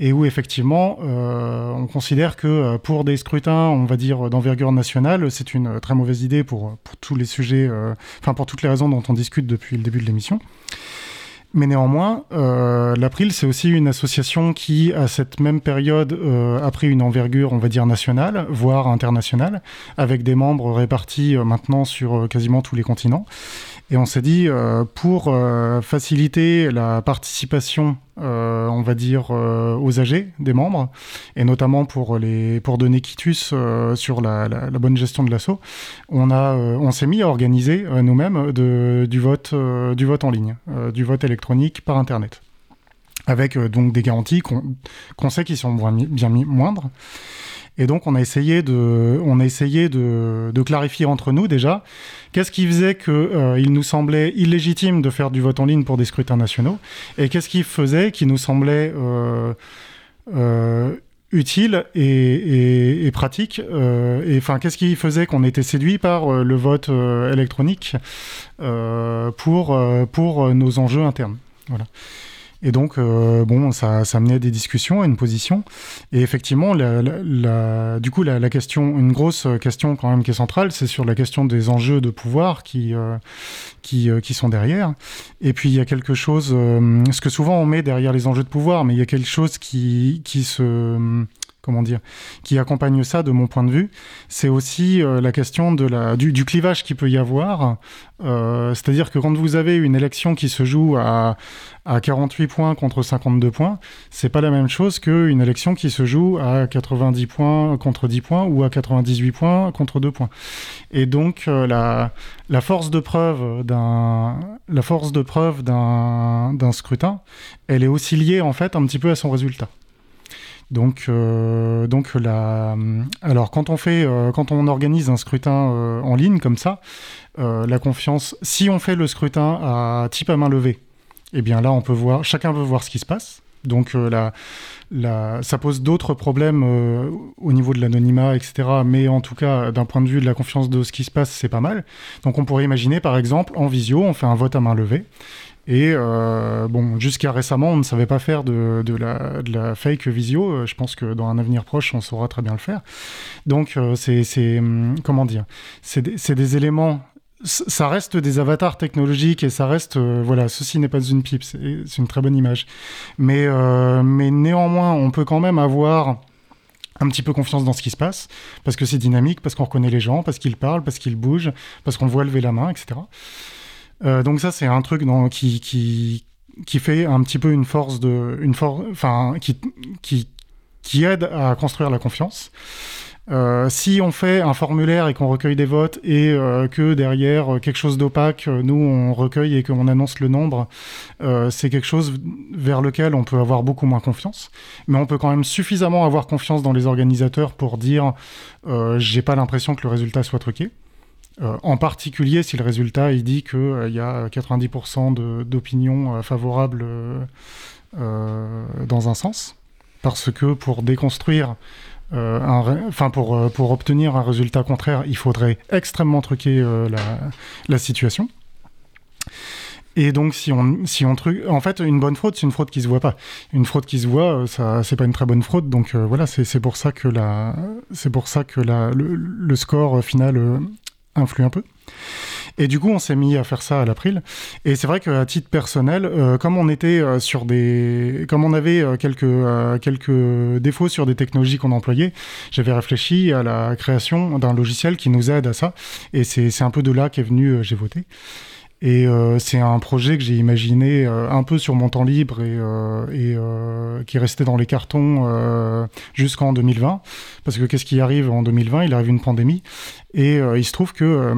Et où effectivement, on considère que pour des scrutins, on va dire d'envergure nationale, c'est une très mauvaise idée pour tous les sujets, enfin pour toutes les raisons dont on discute depuis le début de l'émission. Mais néanmoins, euh, l'April, c'est aussi une association qui, à cette même période, euh, a pris une envergure, on va dire, nationale, voire internationale, avec des membres répartis euh, maintenant sur quasiment tous les continents. Et on s'est dit, euh, pour euh, faciliter la participation, euh, on va dire, aux âgés des membres, et notamment pour, les, pour donner quitus sur la, la, bonne gestion de l'assaut, on, a, on s'est mis à organiser nous-mêmes du, vote, du vote en ligne, du vote électronique par Internet. Avec donc des garanties qu'on sait qui sont bien, bien moindres. Et donc, on a essayé de, on a essayé de, clarifier entre nous déjà qu'est-ce qui faisait qu'il euh, nous semblait illégitime de faire du vote en ligne pour des scrutins nationaux et qu'est-ce qui faisait qui nous semblait euh, euh, utile et, pratique. Euh, et enfin, qu'est-ce qui faisait qu'on était séduit par euh, le vote euh, électronique pour, pour nos enjeux internes. Voilà. Et donc, euh, bon, ça, ça menait à des discussions, à une position. Et effectivement, du coup, la, question, une grosse question quand même qui est centrale, c'est sur la question des enjeux de pouvoir qui, euh, euh, qui sont derrière. Et puis, il y a quelque chose, ce que souvent on met derrière les enjeux de pouvoir, mais il y a quelque chose qui, qui se comment dire, qui accompagne ça de mon point de vue, c'est aussi euh, la question de la, du, du clivage qui peut y avoir. Euh, C'est-à-dire que quand vous avez une élection qui se joue à, à 48 points contre 52 points, c'est pas la même chose qu'une élection qui se joue à 90 points contre 10 points ou à 98 points contre 2 points. Et donc euh, la, la force de preuve d'un la force de preuve d'un scrutin, elle est aussi liée en fait un petit peu à son résultat. Donc, euh, donc la, alors quand on fait, euh, quand on organise un scrutin euh, en ligne comme ça, la confiance, si on fait le scrutin à type à main levée, eh bien là on peut voir, chacun peut voir ce qui se passe. Donc la, ça pose d'autres problèmes au niveau de l'anonymat, etc. Mais en tout cas, d'un point de vue de la confiance de ce qui se passe, c'est pas mal. Donc on pourrait imaginer, par exemple, en visio, on fait un vote à main levée. Et euh, bon, jusqu'à récemment, on ne savait pas faire de, la, fake visio. Euh, je pense que dans un avenir proche, on saura très bien le faire. Donc, euh, c'est hum, comment dire? C'est des, éléments ça reste des avatars technologiques et ça reste voilà ceci n'est pas une pipe c'est une très bonne image mais mais néanmoins on peut quand même avoir un petit peu confiance dans ce qui se passe parce que c'est dynamique parce qu'on reconnaît les gens parce qu'ils parlent parce qu'ils bougent parce qu'on voit lever la main etc euh, donc ça, c'est un truc qui, fait un petit peu une force de, qui, aide à construire la confiance. Euh, si on fait un formulaire et qu'on recueille des votes et euh, que derrière quelque chose d'opaque, nous on recueille et qu'on annonce le nombre, c'est quelque chose vers lequel on peut avoir beaucoup moins confiance. Mais on peut quand même suffisamment avoir confiance dans les organisateurs pour dire j'ai pas l'impression que le résultat soit truqué. Euh, en particulier si le résultat il dit qu'il euh, y a 90% d'opinions euh, favorables dans un sens, parce que pour déconstruire enfin pour, pour obtenir un résultat contraire, il faudrait extrêmement truquer la, situation. Et donc, si on, si on truc, en fait, une bonne fraude, c'est une fraude qui se voit pas. Une fraude qui se voit, euh, ça, c'est pas une très bonne fraude. Donc euh, voilà, c'est pour ça que la, pour ça que la, le, score final euh, influe un peu. Et du coup, on s'est mis à faire ça à l'April. Et c'est vrai qu'à titre personnel, comme on était sur des, comme on avait quelques quelques défauts sur des technologies qu'on employait, j'avais réfléchi à la création d'un logiciel qui nous aide à ça. Et c'est un peu de là qu'est venu j'ai voté. Et euh, c'est un projet que j'ai imaginé euh, un peu sur mon temps libre et, euh, et qui est resté dans les cartons jusqu'en 2020. Parce que qu'est-ce qui arrive en 2020 Il arrive une pandémie. Et il se trouve que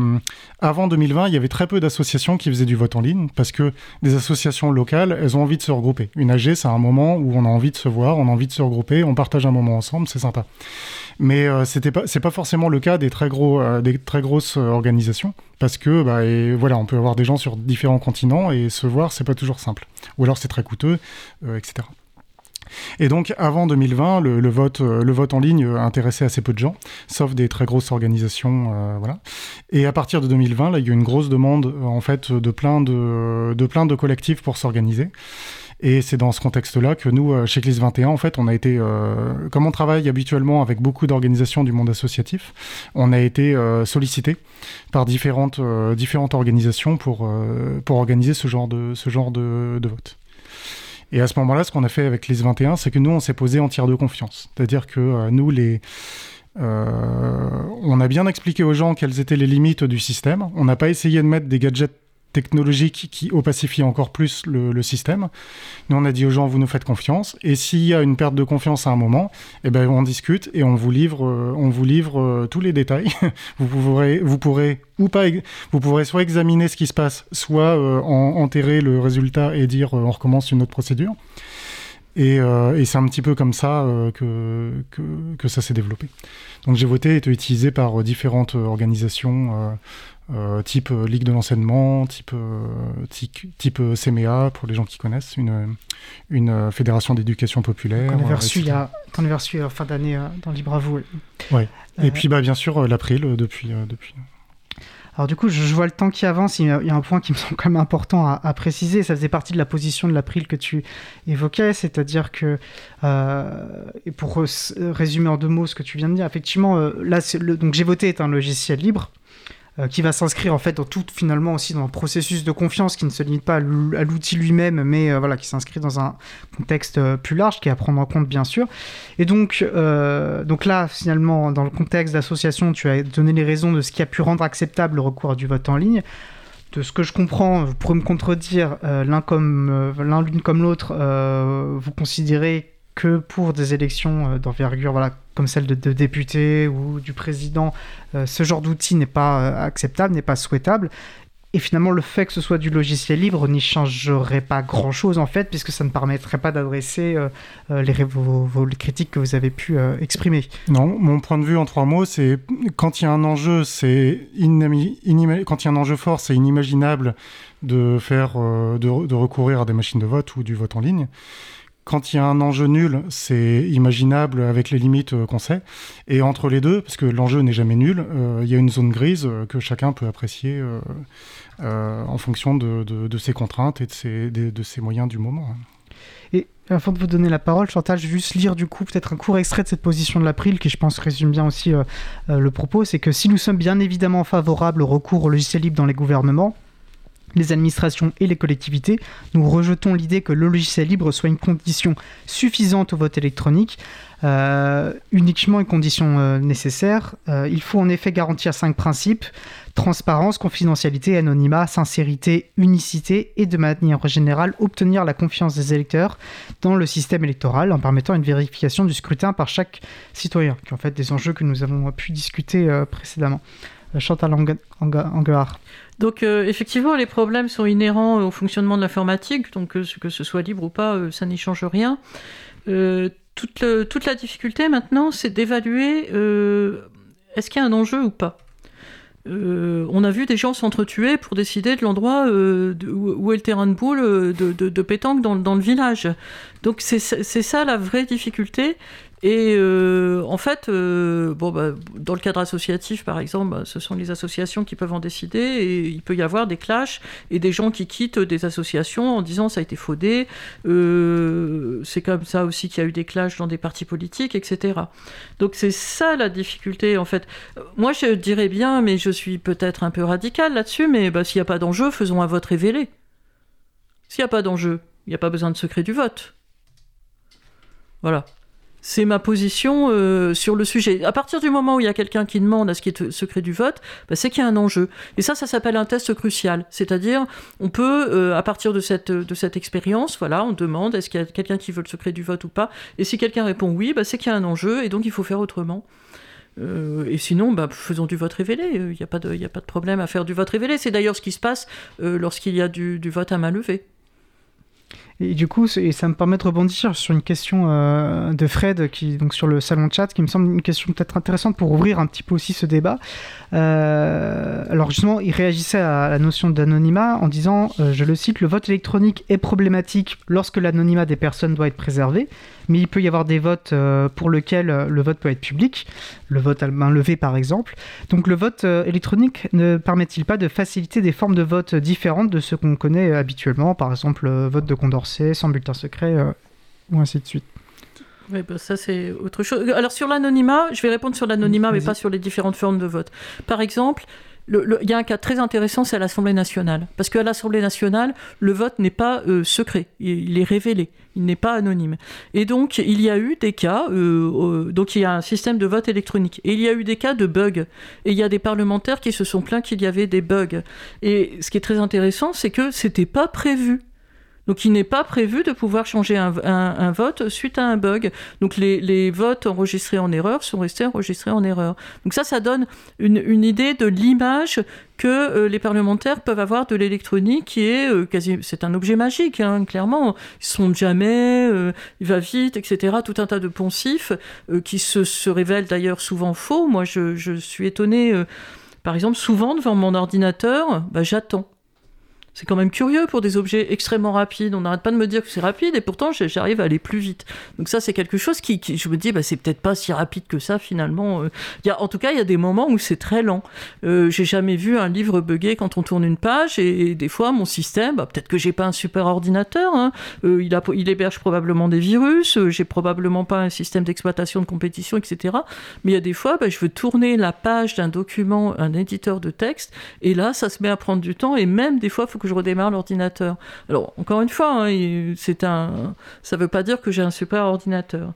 avant 2020, il y avait très peu d'associations qui faisaient du vote en ligne parce que des associations locales, elles ont envie de se regrouper. Une AG, c'est un moment où on a envie de se voir, on a envie de se regrouper, on partage un moment ensemble, c'est sympa. Mais euh, c'était pas, c'est pas forcément le cas des très gros, euh, des très grosses euh, organisations, parce que bah, voilà, on peut avoir des gens sur différents continents et se voir, c'est pas toujours simple. Ou alors c'est très coûteux, etc. Et donc, avant 2020, le, vote, le vote en ligne intéressait assez peu de gens, sauf des très grosses organisations, voilà. Et à partir de 2020, là, il y a eu une grosse demande, en fait, de plein de, de plein de collectifs pour s'organiser. Et c'est dans ce contexte-là que nous, euh, chez CLIS 21, en fait, on a été, euh, comme on travaille habituellement avec beaucoup d'organisations du monde associatif, on a été euh, sollicité par différentes, différentes organisations pour, pour organiser ce genre de, ce genre de, vote. Et à ce moment-là, ce qu'on a fait avec CLIS 21, c'est que nous, on s'est posé en tiers de confiance. C'est-à-dire que nous, les... on a bien expliqué aux gens quelles étaient les limites du système. On n'a pas essayé de mettre des gadgets technologique qui opacifie encore plus le, système. Nous, on a dit aux gens, vous nous faites confiance. Et s'il y a une perte de confiance à un moment, eh ben, on discute et on vous livre, euh, on vous livre euh, tous les détails. vous, pourrez, vous pourrez ou pas, vous pourrez soit examiner ce qui se passe, soit euh, enterrer le résultat et dire on recommence une autre procédure. Et, c'est un petit peu comme ça que, que, ça s'est développé. Donc j'ai voté été utilisé par différentes organisations type euh, Ligue de l'enseignement, type, euh, type, CMEA, pour les gens qui connaissent, une, une fédération d'éducation populaire. Qu'on avait reçu, il y a, reçu en fin d'année dans Libre à vous. Ouais. Et puis bah, bien sûr l'April depuis, depuis. Alors du coup, je, vois le temps qui avance. Il y, a, un point qui me semble quand même important à, préciser. Ça faisait partie de la position de l'April que tu évoquais, c'est-à-dire que, et pour résumer en deux mots ce que tu viens de dire, effectivement, là, le, donc j'ai voté est un logiciel libre. Euh, qui va s'inscrire en fait dans tout finalement aussi dans un processus de confiance qui ne se limite pas à l'outil lui-même, mais euh, voilà qui s'inscrit dans un contexte euh, plus large qui est à prendre en compte bien sûr. Et donc donc là finalement dans le contexte d'association, tu as donné les raisons de ce qui a pu rendre acceptable le recours du vote en ligne de ce que je comprends, vous pourrez me contredire, l'un comme l'un l'une comme l'autre, vous considérez que pour des élections d'envergure voilà, comme celle de, députés ou du président, euh, ce genre d'outil n'est pas euh, acceptable, n'est pas souhaitable. Et finalement, le fait que ce soit du logiciel libre n'y changerait pas grand-chose en fait, puisque ça ne permettrait pas d'adresser euh, les, critiques que vous avez pu exprimer. Non, mon point de vue en trois mots, c'est quand il y a un enjeu, c'est fort, c'est inimaginable de faire, de recourir à des machines de vote ou du vote en ligne quand il y a un enjeu nul, c'est imaginable avec les limites euh, qu'on sait. Et entre les deux, parce que l'enjeu n'est jamais nul, euh, il y a une zone grise euh, que chacun peut apprécier en fonction de, ses contraintes et de ses, moyens du moment. Et avant de vous donner la parole, Chantal, je vais juste lire du coup peut-être un court extrait de cette position de l'April qui je pense résume bien aussi le propos. C'est que si nous sommes bien évidemment favorables au recours au logiciel libre dans les gouvernements, les administrations et les collectivités, nous rejetons l'idée que le logiciel libre soit une condition suffisante au vote électronique, euh, uniquement une condition euh, nécessaire. Euh, il faut en effet garantir cinq principes transparence, confidentialité, anonymat, sincérité, unicité et de manière générale obtenir la confiance des électeurs dans le système électoral en permettant une vérification du scrutin par chaque citoyen, qui est en fait des enjeux que nous avons pu discuter précédemment. Chantal Anguard. Donc euh, effectivement, les problèmes sont inhérents au fonctionnement de l'informatique, donc euh, que ce soit libre ou pas, euh, ça n'y change rien. Toute, la difficulté maintenant, c'est d'évaluer est-ce qu'il y a un enjeu ou pas. on a vu des gens s'entretuer pour décider de l'endroit où, est le terrain de boule de, de, pétanque dans, le village. Donc c'est ça la vraie difficulté. Et euh, en fait, euh, bon, bah, dans le cadre associatif, par exemple, bah, ce sont les associations qui peuvent en décider et il peut y avoir des clashs et des gens qui quittent des associations en disant ça a été faudé. Euh, c'est comme ça aussi qu'il y a eu des clashs dans des partis politiques, etc. Donc c'est ça la difficulté, en fait. Moi, je dirais bien, mais je suis peut-être un peu radical là-dessus, mais bah, s'il n'y a pas d'enjeu, faisons un vote révélé. S'il n'y a pas d'enjeu, il n'y a pas besoin de secret du vote. Voilà. C'est ma position euh, sur le sujet. À partir du moment où il y a quelqu'un qui demande à ce qui est secret du vote, bah, c'est qu'il y a un enjeu. Et ça, ça s'appelle un test crucial. C'est-à-dire, on peut, euh, à partir de cette, de cette expérience, voilà, on demande est-ce qu'il y a quelqu'un qui veut le secret du vote ou pas. Et si quelqu'un répond oui, bah, c'est qu'il y a un enjeu et donc il faut faire autrement. Euh, et sinon, bah, faisons du vote révélé. Il n'y a, pas de, a pas de problème à faire du vote révélé. C'est d'ailleurs ce qui se passe lorsqu'il y a du, du vote à main levée. Et du coup, et ça me permet de rebondir sur une question euh, de Fred, qui, donc sur le salon de chat, qui me semble une question peut-être intéressante pour ouvrir un petit peu aussi ce débat. Euh, alors justement, il réagissait à la notion d'anonymat en disant, euh, je le cite, le vote électronique est problématique lorsque l'anonymat des personnes doit être préservé, mais il peut y avoir des votes euh, pour lesquels le vote peut être public, le vote à main levée par exemple. Donc le vote électronique ne permet-il pas de faciliter des formes de vote différentes de ce qu'on connaît habituellement, par exemple le vote de Condorcet sans bulletin secret ou ainsi de suite oui, bah, ça c'est autre chose. Alors sur l'anonymat, je vais répondre sur l'anonymat, mais pas sur les différentes formes de vote. Par exemple, il y a un cas très intéressant, c'est à l'Assemblée nationale. Parce qu'à l'Assemblée nationale, le vote n'est pas euh, secret, il, est révélé, il n'est pas anonyme. Et donc, il y a eu des cas, euh, donc il y a un système de vote électronique. Et il y a eu des cas de bugs. Et il y a des parlementaires qui se sont plaints qu'il y avait des bugs. Et ce qui est très intéressant, c'est que c'était pas prévu. Donc il n'est pas prévu de pouvoir changer un, vote suite à un bug. Donc les, votes enregistrés en erreur sont restés enregistrés en erreur. Donc ça, ça donne une, idée de l'image que euh, les parlementaires peuvent avoir de l'électronique qui est euh, quasi... C'est un objet magique, hein, clairement. Ils sont jamais, euh, il va vite, etc. Tout un tas de poncifs qui se, révèlent d'ailleurs souvent faux. Moi, je, suis étonnée... par exemple, souvent devant mon ordinateur, bah, j'attends c'est quand même curieux pour des objets extrêmement rapides. On n'arrête pas de me dire que c'est rapide et pourtant j'arrive à aller plus vite. Donc ça c'est quelque chose qui, je me dis bah c'est peut-être pas si rapide que ça finalement. Euh. Il y a, en tout cas il y a des moments où c'est très lent. Euh, j'ai jamais vu un livre bugger quand on tourne une page et, des fois mon système, bah, peut-être que j'ai pas un super ordinateur, hein. euh, il, héberge probablement des virus, j'ai probablement pas un système d'exploitation de compétition, etc. Mais il y a des fois bah, je veux tourner la page d'un document, un éditeur de texte et là ça se met à prendre du temps et même des fois il faut que je redémarre l'ordinateur. Alors, encore une fois, hein, un, ça ne veut pas dire que j'ai un super ordinateur.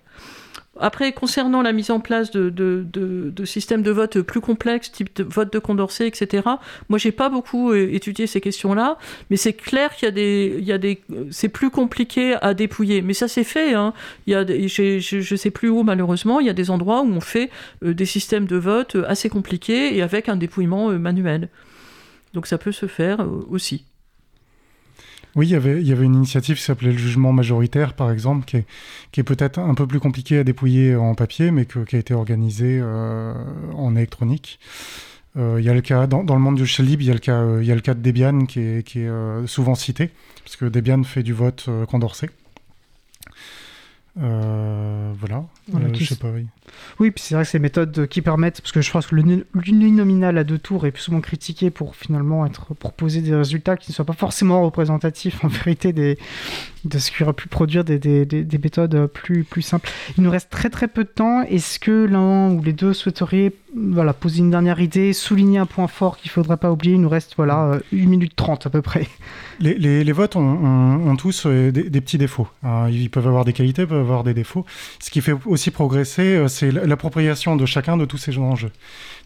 Après, concernant la mise en place de, systèmes de vote plus complexes, type vote de Condorcet, etc., moi, j'ai pas beaucoup euh, étudié ces questions-là, mais c'est clair qu'il y a des, des, c'est plus compliqué à dépouiller. Mais ça, c'est fait. Hein. Il y a, je, ne sais plus où, malheureusement, il y a des endroits où on fait euh, des systèmes de vote assez compliqués et avec un dépouillement euh, manuel. Donc ça peut se faire aussi. Oui, il y avait, il y avait une initiative qui s'appelait le jugement majoritaire, par exemple, qui est, qui est peut-être un peu plus compliqué à dépouiller en papier, mais qui a été organisé euh, en électronique. Euh, il y a le cas, dans, le monde du shell il y a le cas, il y a le cas de Debian qui est, qui est souvent cité, parce que Debian fait du vote Condorcet. Euh, voilà, euh, je sais pas, oui. Oui, puis c'est vrai que ces méthodes qui permettent, parce que je pense que l'uninominal à deux tours est plus souvent critiqué pour finalement être proposer des résultats qui ne soient pas forcément représentatifs en vérité de ce qui aurait pu produire des, des, des, méthodes plus, plus simples. Il nous reste très très peu de temps. Est-ce que l'un ou les deux souhaiteriez voilà, poser une dernière idée, souligner un point fort qu'il ne faudrait pas oublier? Il nous reste voilà, 1 minute 30 à peu près. Les, les, votes ont, ont, tous euh, des, petits défauts. Ils peuvent avoir des qualités, peuvent avoir des défauts. Ce qui fait aussi progresser, euh, c'est l'appropriation de chacun de tous ces enjeux.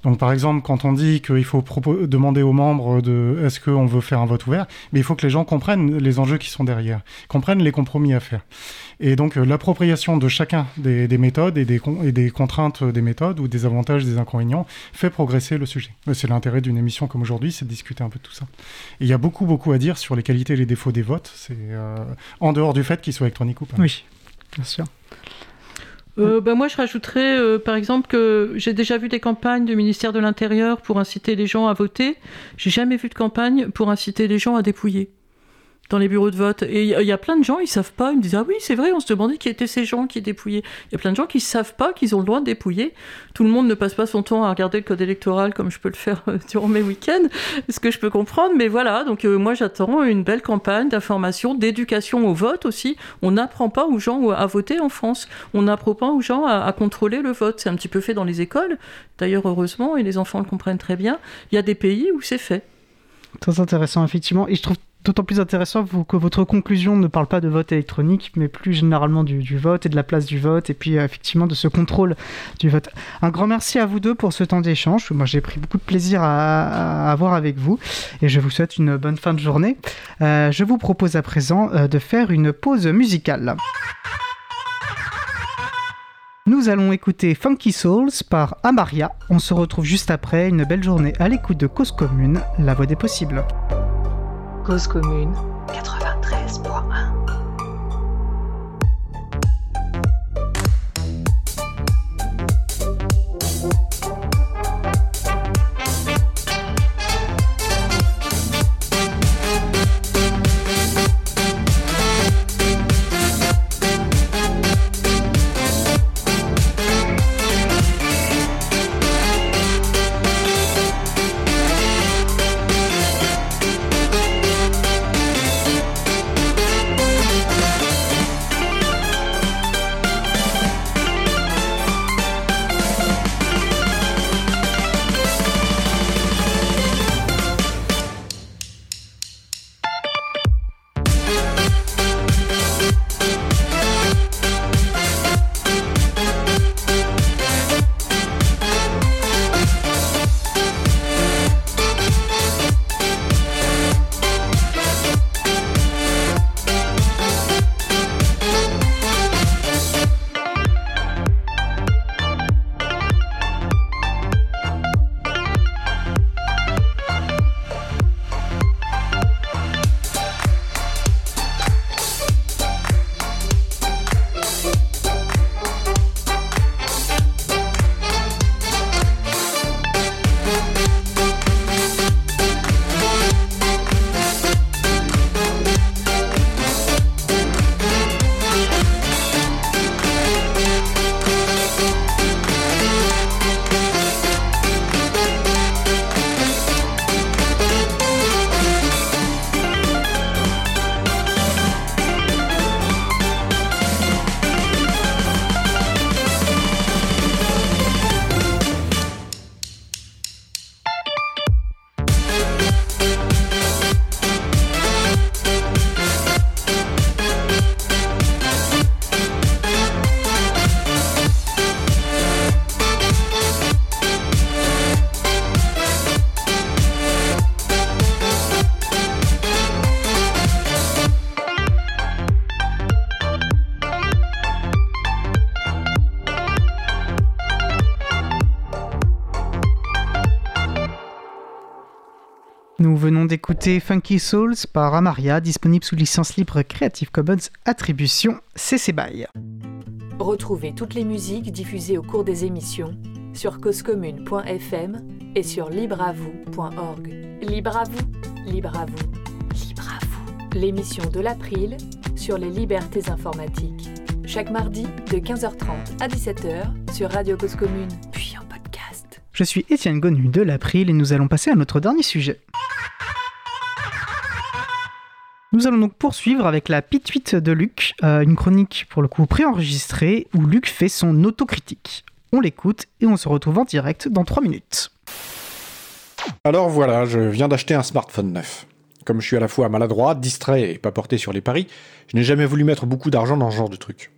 Donc par exemple, quand on dit qu'il faut demander aux membres de est-ce qu'on veut faire un vote ouvert, mais il faut que les gens comprennent les enjeux qui sont derrière, comprennent les compromis à faire. Et donc euh, l'appropriation de chacun des, méthodes et des, contraintes des méthodes ou des avantages, des inconvénients fait progresser le sujet. C'est l'intérêt d'une émission comme aujourd'hui, c'est de discuter un peu de tout ça. Il y a beaucoup beaucoup à dire sur les qualités et les défauts des votes, c'est euh, en dehors du fait qu'ils soient électroniques ou pas. Oui, bien sûr. Ben moi, je rajouterais, par exemple, que j'ai déjà vu des campagnes du ministère de l'Intérieur pour inciter les gens à voter. J'ai jamais vu de campagne pour inciter les gens à dépouiller dans les bureaux de vote. Et il y, a plein de gens, ils savent pas. Ils me disent Ah oui, c'est vrai, on se demandait qui étaient ces gens qui dépouillaient. Il y a plein de gens qui savent pas qu'ils ont le droit de dépouiller. Tout le monde ne passe pas son temps à regarder le code électoral comme je peux le faire euh, durant mes week-ends, ce que je peux comprendre. Mais voilà, donc euh, moi j'attends une belle campagne d'information, d'éducation au vote aussi. On n'apprend pas aux gens à voter en France. On n'apprend pas aux gens à, à contrôler le vote. C'est un petit peu fait dans les écoles, d'ailleurs heureusement, et les enfants le comprennent très bien. Il y a des pays où c'est fait. Très intéressant, effectivement. Et je trouve d'autant plus intéressant que votre conclusion ne parle pas de vote électronique, mais plus généralement du, vote et de la place du vote, et puis euh, effectivement de ce contrôle du vote. Un grand merci à vous deux pour ce temps d'échange. Moi, j'ai pris beaucoup de plaisir à, avoir avec vous, et je vous souhaite une bonne fin de journée. Euh, je vous propose à présent euh, de faire une pause musicale. Nous allons écouter Funky Souls par Amaria. On se retrouve juste après une belle journée à l'écoute de Cause Commune, la voix des possibles. Cause commune 93.1 d'écouter Funky Souls par Amaria, disponible sous licence libre Creative Commons Attribution CC BY. Retrouvez toutes les musiques diffusées au cours des émissions sur causecommune.fm et sur libreavoue.org. Libre à vous, libre à vous, libre à vous. L'émission de l'April sur les libertés informatiques. Chaque mardi de 15h30 à 17h sur Radio Cause Commune, puis en podcast. Je suis Étienne Gonu de l'April et nous allons passer à notre dernier sujet. Nous allons donc poursuivre avec la pituite de Luc, euh, une chronique pour le coup préenregistrée où Luc fait son autocritique. On l'écoute et on se retrouve en direct dans 3 minutes. Alors voilà, je viens d'acheter un smartphone neuf. Comme je suis à la fois maladroit, distrait et pas porté sur les paris, je n'ai jamais voulu mettre beaucoup d'argent dans ce genre de truc.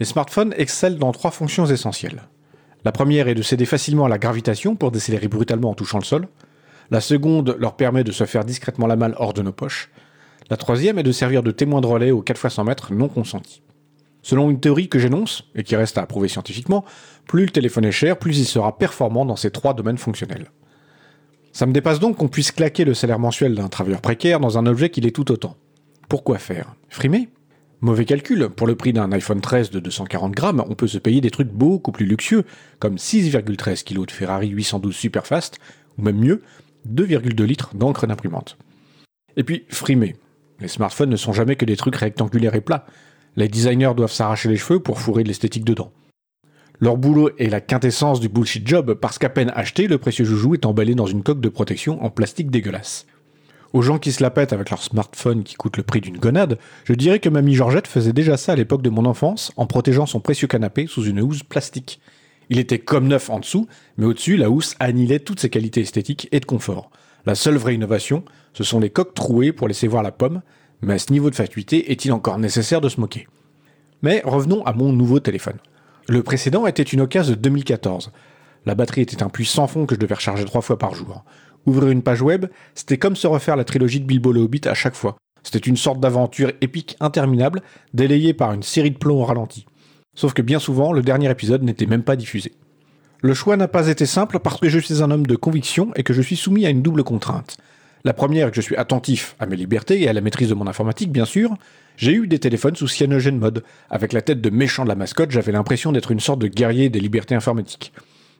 Les smartphones excellent dans trois fonctions essentielles. La première est de céder facilement à la gravitation pour décélérer brutalement en touchant le sol. La seconde leur permet de se faire discrètement la malle hors de nos poches. La troisième est de servir de témoin de relais aux 4 x 100 mètres non consentis. Selon une théorie que j'énonce, et qui reste à approuver scientifiquement, plus le téléphone est cher, plus il sera performant dans ces trois domaines fonctionnels. Ça me dépasse donc qu'on puisse claquer le salaire mensuel d'un travailleur précaire dans un objet qui l'est tout autant. Pourquoi faire? Frimer? Mauvais calcul, pour le prix d'un iPhone 13 de 240 grammes, on peut se payer des trucs beaucoup plus luxueux, comme 6,13 kg de Ferrari 812 Superfast, ou même mieux, 2,2 litres d'encre d'imprimante. Et puis, frimé. Les smartphones ne sont jamais que des trucs rectangulaires et plats. Les designers doivent s'arracher les cheveux pour fourrer de l'esthétique dedans. Leur boulot est la quintessence du bullshit job parce qu'à peine acheté, le précieux joujou est emballé dans une coque de protection en plastique dégueulasse. Aux gens qui se la pètent avec leur smartphone qui coûte le prix d'une gonade, je dirais que mamie Georgette faisait déjà ça à l'époque de mon enfance en protégeant son précieux canapé sous une housse plastique. Il était comme neuf en dessous, mais au-dessus, la housse annihilait toutes ses qualités esthétiques et de confort. La seule vraie innovation, ce sont les coques trouées pour laisser voir la pomme, mais à ce niveau de fatuité, est-il encore nécessaire de se moquer? Mais revenons à mon nouveau téléphone. Le précédent était une occasion de 2014. La batterie était un puits sans fond que je devais recharger trois fois par jour. Ouvrir une page web, c'était comme se refaire la trilogie de Bilbo le Hobbit à chaque fois. C'était une sorte d'aventure épique interminable, délayée par une série de plombs au ralenti. Sauf que bien souvent, le dernier épisode n'était même pas diffusé. Le choix n'a pas été simple parce que je suis un homme de conviction et que je suis soumis à une double contrainte. La première que je suis attentif à mes libertés et à la maîtrise de mon informatique, bien sûr, j'ai eu des téléphones sous cyanogen mode. Avec la tête de méchant de la mascotte, j'avais l'impression d'être une sorte de guerrier des libertés informatiques.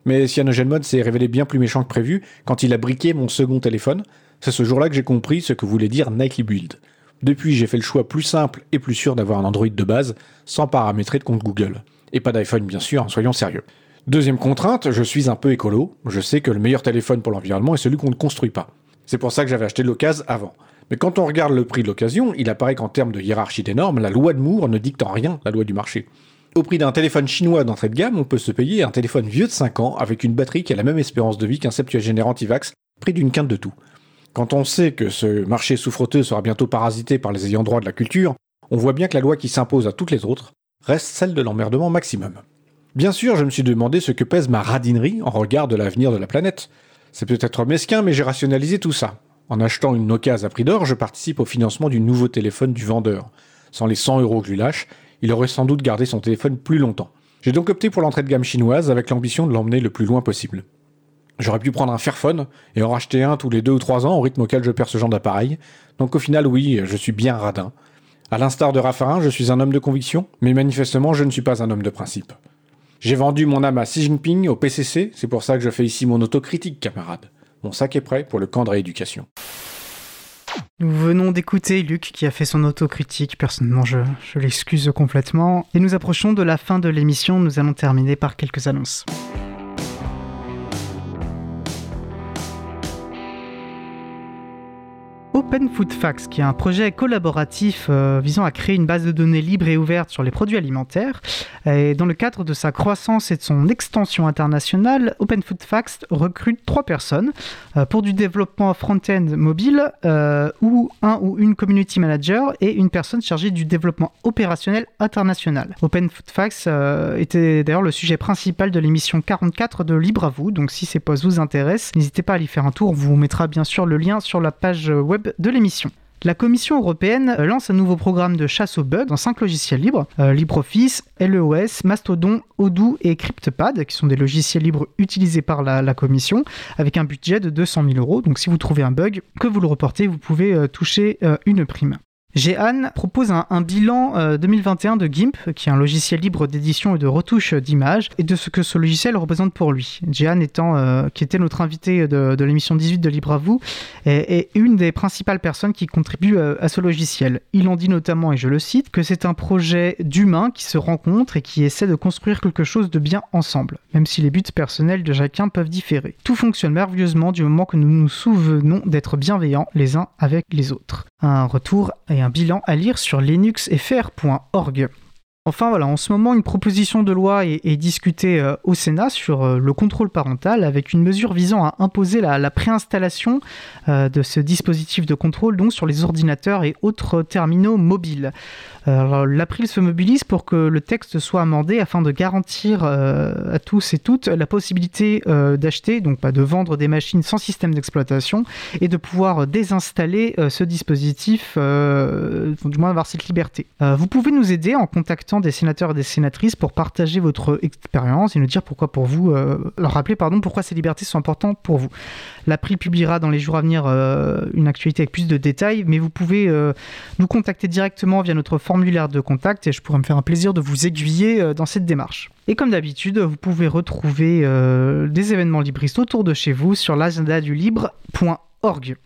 Mais Cyanogen Mode s'est révélé bien plus méchant que prévu quand il a briqué mon second téléphone. C'est ce jour-là que j'ai compris ce que voulait dire Nightly Build. Depuis, j'ai fait le choix plus simple et plus sûr d'avoir un Android de base, sans paramétrer de compte Google. Et pas d'iPhone, bien sûr, soyons sérieux. Deuxième contrainte, je suis un peu écolo. Je sais que le meilleur téléphone pour l'environnement est celui qu'on ne construit pas. C'est pour ça que j'avais acheté l'occasion avant. Mais quand on regarde le prix de l'occasion, il apparaît qu'en termes de hiérarchie des normes, la loi de Moore ne dicte en rien la loi du marché. Au prix d'un téléphone chinois d'entrée de gamme, on peut se payer un téléphone vieux de 5 ans avec une batterie qui a la même espérance de vie qu'un septuagénaire anti-vax, prix d'une quinte de tout. Quand on sait que ce marché souffreteux sera bientôt parasité par les ayants droit de la culture, on voit bien que la loi qui s'impose à toutes les autres reste celle de l'emmerdement maximum. Bien sûr, je me suis demandé ce que pèse ma radinerie en regard de l'avenir de la planète. C'est peut-être mesquin, mais j'ai rationalisé tout ça. En achetant une occasion à prix d'or, je participe au financement du nouveau téléphone du vendeur. Sans les 100 euros que je lui lâche, il aurait sans doute gardé son téléphone plus longtemps. J'ai donc opté pour l'entrée de gamme chinoise avec l'ambition de l'emmener le plus loin possible. J'aurais pu prendre un Fairphone et en racheter un tous les 2 ou 3 ans au rythme auquel je perds ce genre d'appareil. Donc au final, oui, je suis bien radin. À l'instar de Raffarin, je suis un homme de conviction, mais manifestement, je ne suis pas un homme de principe. J'ai vendu mon âme à Xi Jinping au PCC, c'est pour ça que je fais ici mon autocritique, camarade. Mon sac est prêt pour le camp de rééducation. Nous venons d'écouter Luc qui a fait son autocritique. Personnellement, je, je l'excuse complètement. Et nous approchons de la fin de l'émission. Nous allons terminer par quelques annonces. Open Food Facts, qui est un projet collaboratif euh, visant à créer une base de données libre et ouverte sur les produits alimentaires. Et dans le cadre de sa croissance et de son extension internationale, Open Food Facts recrute trois personnes euh, pour du développement front-end mobile, euh, ou un ou une community manager et une personne chargée du développement opérationnel international. Open Food Facts était d'ailleurs le sujet principal de l'émission 44 de Libre à vous, donc si ces postes vous intéressent, n'hésitez pas à y faire un tour. On vous mettra bien sûr le lien sur la page web de l'émission. La Commission européenne lance un nouveau programme de chasse aux bugs dans 5 logiciels libres euh, LibreOffice, LEOS, Mastodon, Odoo et CryptPad, qui sont des logiciels libres utilisés par la, Commission, avec un budget de 200 000 euros. Donc si vous trouvez un bug, que vous le reportez, vous pouvez euh, toucher euh, une prime. Jehan propose un, bilan 2021 euh, de GIMP, qui est un logiciel libre d'édition et de retouche d'images, et de ce que ce logiciel représente pour lui. Jehan étant, euh, qui était notre invité de, l'émission 18 de Libre à vous, est, une des principales personnes qui contribuent euh, à, ce logiciel. Il en dit notamment, et je le cite, que c'est un projet d'humains qui se rencontrent et qui essaient de construire quelque chose de bien ensemble, même si les buts personnels de chacun peuvent différer. Tout fonctionne merveilleusement du moment que nous nous souvenons d'être bienveillants les uns avec les autres. Un retour et un bilan à lire sur linuxfr.org. Enfin voilà, en ce moment, une proposition de loi est, discutée euh, au Sénat sur euh, le contrôle parental avec une mesure visant à imposer la, préinstallation euh, de ce dispositif de contrôle donc sur les ordinateurs et autres terminaux mobiles. L'April se mobilise pour que le texte soit amendé afin de garantir à tous et toutes la possibilité d'acheter, donc pas de vendre des machines sans système d'exploitation et de pouvoir désinstaller ce dispositif, du moins avoir cette liberté. vous pouvez nous aider en contactant des sénateurs et des sénatrices pour partager votre expérience et nous dire pourquoi pour vous, euh, leur rappeler pardon, pourquoi ces libertés sont importantes pour vous. L'April publiera dans les jours à venir euh, une actualité avec plus de détails, mais vous pouvez euh, nous contacter directement via notre formulaire de contact et je pourrais me faire un plaisir de vous aiguiller dans cette démarche. Et comme d'habitude, vous pouvez retrouver des événements libristes autour de chez vous sur l'agenda du libre.org.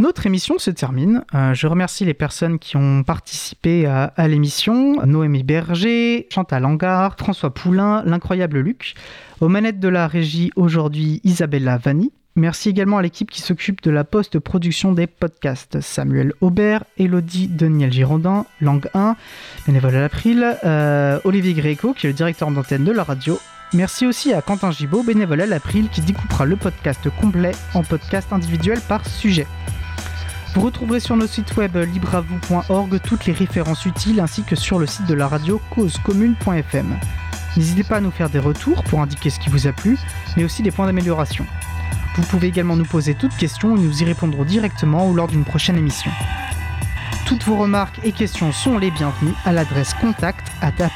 Notre émission se termine. Euh, je remercie les personnes qui ont participé à, l'émission. Noémie Berger, Chantal Angard, François Poulain, l'incroyable Luc. Aux manettes de la régie aujourd'hui, Isabella Vanni. Merci également à l'équipe qui s'occupe de la post-production des podcasts. Samuel Aubert, Elodie Daniel Girondin, Langue 1, bénévole à l'April, euh, Olivier Gréco qui est le directeur d'antenne de la radio. Merci aussi à Quentin Gibaud, bénévole à l'April, qui découpera le podcast complet en podcast individuel par sujet. Vous retrouverez sur nos sites web libravou.org toutes les références utiles ainsi que sur le site de la radio causecommune.fm. N'hésitez pas à nous faire des retours pour indiquer ce qui vous a plu, mais aussi des points d'amélioration. Vous pouvez également nous poser toutes questions et nous y répondrons directement ou lors d'une prochaine émission. Toutes vos remarques et questions sont les bienvenues à l'adresse contact. Euh.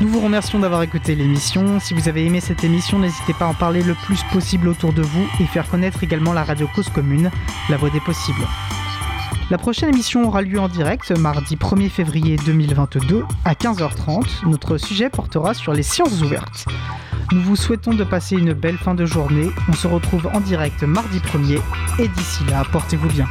Nous vous remercions d'avoir écouté l'émission. Si vous avez aimé cette émission, n'hésitez pas à en parler le plus possible autour de vous et faire connaître également la radio Cause Commune, la voix des possibles. La prochaine émission aura lieu en direct mardi 1er février 2022 à 15h30. Notre sujet portera sur les sciences ouvertes. Nous vous souhaitons de passer une belle fin de journée. On se retrouve en direct mardi 1er et d'ici là, portez-vous bien.